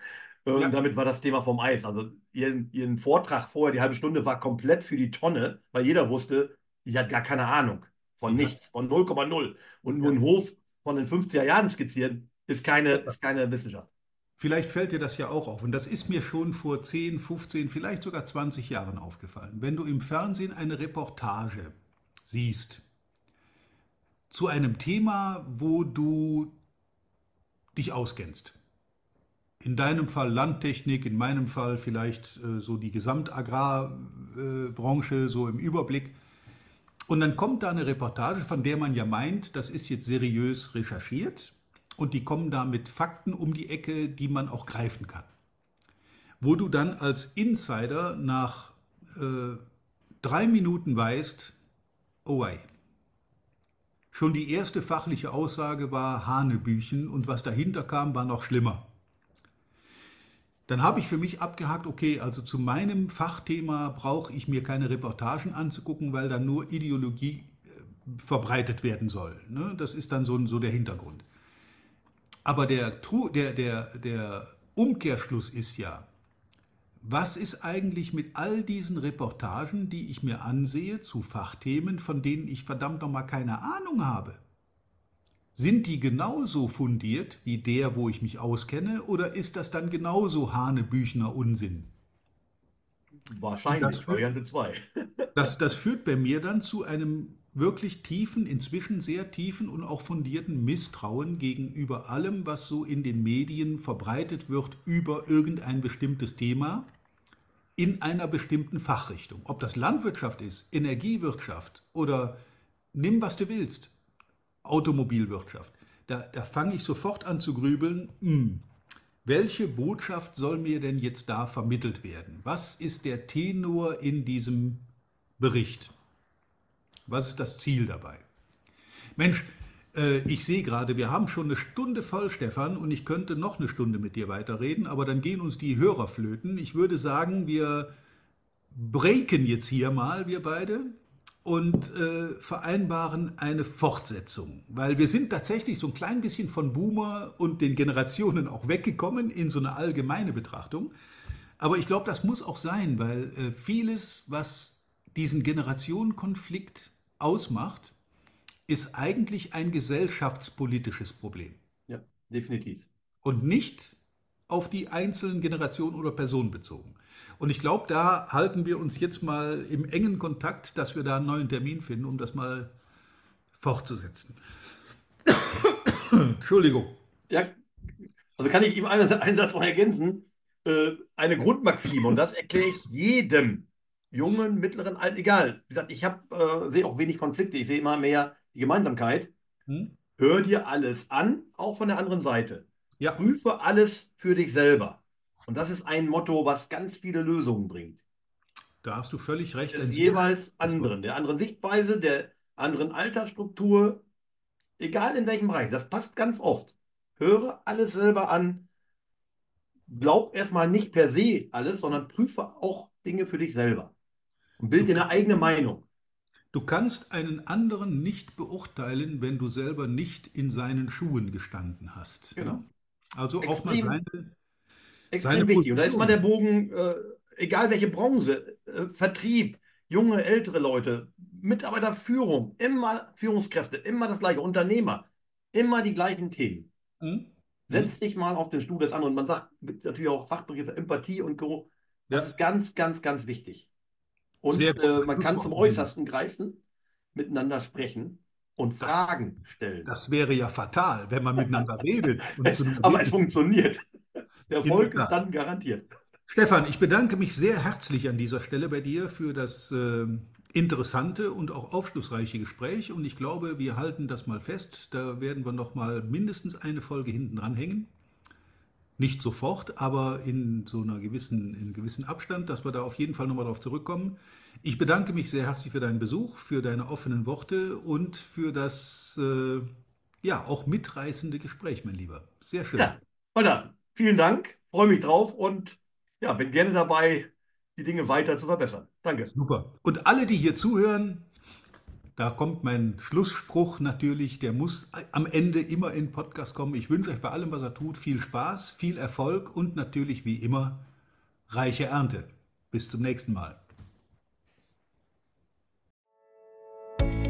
Und ja. damit war das Thema vom Eis. Also ihren, ihren Vortrag vorher, die halbe Stunde, war komplett für die Tonne, weil jeder wusste, die hat gar keine Ahnung von nichts, von 0,0. Und nur ein Hof von den 50er Jahren skizzieren, ist keine, ist keine Wissenschaft. Vielleicht fällt dir das ja auch auf. Und das ist mir schon vor 10, 15, vielleicht sogar 20 Jahren aufgefallen. Wenn du im Fernsehen eine Reportage siehst, zu einem Thema, wo du dich auskennst. In deinem Fall Landtechnik, in meinem Fall vielleicht äh, so die Gesamtagrarbranche, äh, so im Überblick. Und dann kommt da eine Reportage, von der man ja meint, das ist jetzt seriös recherchiert und die kommen da mit Fakten um die Ecke, die man auch greifen kann. wo du dann als Insider nach äh, drei Minuten weißt, oh wei. Schon die erste fachliche Aussage war Hanebüchen und was dahinter kam, war noch schlimmer. Dann habe ich für mich abgehakt, okay, also zu meinem Fachthema brauche ich mir keine Reportagen anzugucken, weil da nur Ideologie äh, verbreitet werden soll. Ne? Das ist dann so, so der Hintergrund. Aber der, der, der, der Umkehrschluss ist ja, was ist eigentlich mit all diesen Reportagen, die ich mir ansehe zu Fachthemen, von denen ich verdammt nochmal keine Ahnung habe? Sind die genauso fundiert wie der, wo ich mich auskenne, oder ist das dann genauso Hanebüchner Unsinn? Wahrscheinlich, Variante 2. das, das führt bei mir dann zu einem wirklich tiefen, inzwischen sehr tiefen und auch fundierten Misstrauen gegenüber allem, was so in den Medien verbreitet wird über irgendein bestimmtes Thema in einer bestimmten Fachrichtung. Ob das Landwirtschaft ist, Energiewirtschaft oder nimm, was du willst, Automobilwirtschaft. Da, da fange ich sofort an zu grübeln, mh, hm, welche Botschaft soll mir denn jetzt da vermittelt werden? Was ist der Tenor in diesem Bericht? Was ist das Ziel dabei? Mensch, äh, ich sehe gerade, wir haben schon eine Stunde voll, Stefan, und ich könnte noch eine Stunde mit dir weiterreden, aber dann gehen uns die Hörer flöten. Ich würde sagen, wir breaken jetzt hier mal, wir beide, und äh, vereinbaren eine Fortsetzung, weil wir sind tatsächlich so ein klein bisschen von Boomer und den Generationen auch weggekommen in so eine allgemeine Betrachtung. Aber ich glaube, das muss auch sein, weil äh, vieles, was diesen Generationenkonflikt ausmacht, ist eigentlich ein gesellschaftspolitisches Problem. Ja, definitiv. Und nicht auf die einzelnen Generationen oder Personen bezogen. Und ich glaube, da halten wir uns jetzt mal im engen Kontakt, dass wir da einen neuen Termin finden, um das mal fortzusetzen. Entschuldigung. Ja, also kann ich ihm einen, einen Satz noch ergänzen. Äh, eine Grundmaxime, und das erkläre ich jedem, jungen, mittleren, alten, egal. Wie gesagt, ich äh, sehe auch wenig Konflikte, ich sehe immer mehr die Gemeinsamkeit. Hm? Hör dir alles an, auch von der anderen Seite. Ja. Prüfe alles für dich selber. Und das ist ein Motto, was ganz viele Lösungen bringt. Da hast du völlig recht. Des jeweils anderen, der anderen Sichtweise, der anderen Altersstruktur, egal in welchem Bereich. Das passt ganz oft. Höre alles selber an. Glaub erstmal nicht per se alles, sondern prüfe auch Dinge für dich selber. Und bild dir eine eigene Meinung. Du kannst einen anderen nicht beurteilen, wenn du selber nicht in seinen Schuhen gestanden hast. Genau. Ja? Also extrem, auch mal seine, extrem wichtig. Und da ist mal der Bogen, äh, egal welche Branche, äh, Vertrieb, junge, ältere Leute, Mitarbeiterführung, immer Führungskräfte, immer das gleiche, Unternehmer, immer die gleichen Themen. Mhm. Setz dich mal auf den Stuhl des anderen. Man sagt natürlich auch Fachbegriffe Empathie und Co. Das ja. ist ganz, ganz, ganz wichtig. Und äh, man kann zum Äußersten greifen, miteinander sprechen und Fragen stellen. Das wäre ja fatal, wenn man miteinander redet. Aber es funktioniert. Der Erfolg ist dann garantiert. Stefan, ich bedanke mich sehr herzlich an dieser Stelle bei dir für das äh, interessante und auch aufschlussreiche Gespräch. Und ich glaube, wir halten das mal fest. Da werden wir noch mal mindestens eine Folge hinten dranhängen. Nicht sofort, aber in so einer gewissen, in gewissen Abstand, dass wir da auf jeden Fall nochmal darauf zurückkommen. Ich bedanke mich sehr herzlich für deinen Besuch, für deine offenen Worte und für das äh, ja auch mitreißende Gespräch, mein Lieber. Sehr schön. Ja, Walter, vielen Dank, freue mich drauf und ja, bin gerne dabei, die Dinge weiter zu verbessern. Danke. Super. Und alle, die hier zuhören, da kommt mein Schlussspruch natürlich, der muss am Ende immer in Podcast kommen. Ich wünsche euch bei allem, was er tut, viel Spaß, viel Erfolg und natürlich wie immer reiche Ernte. Bis zum nächsten Mal.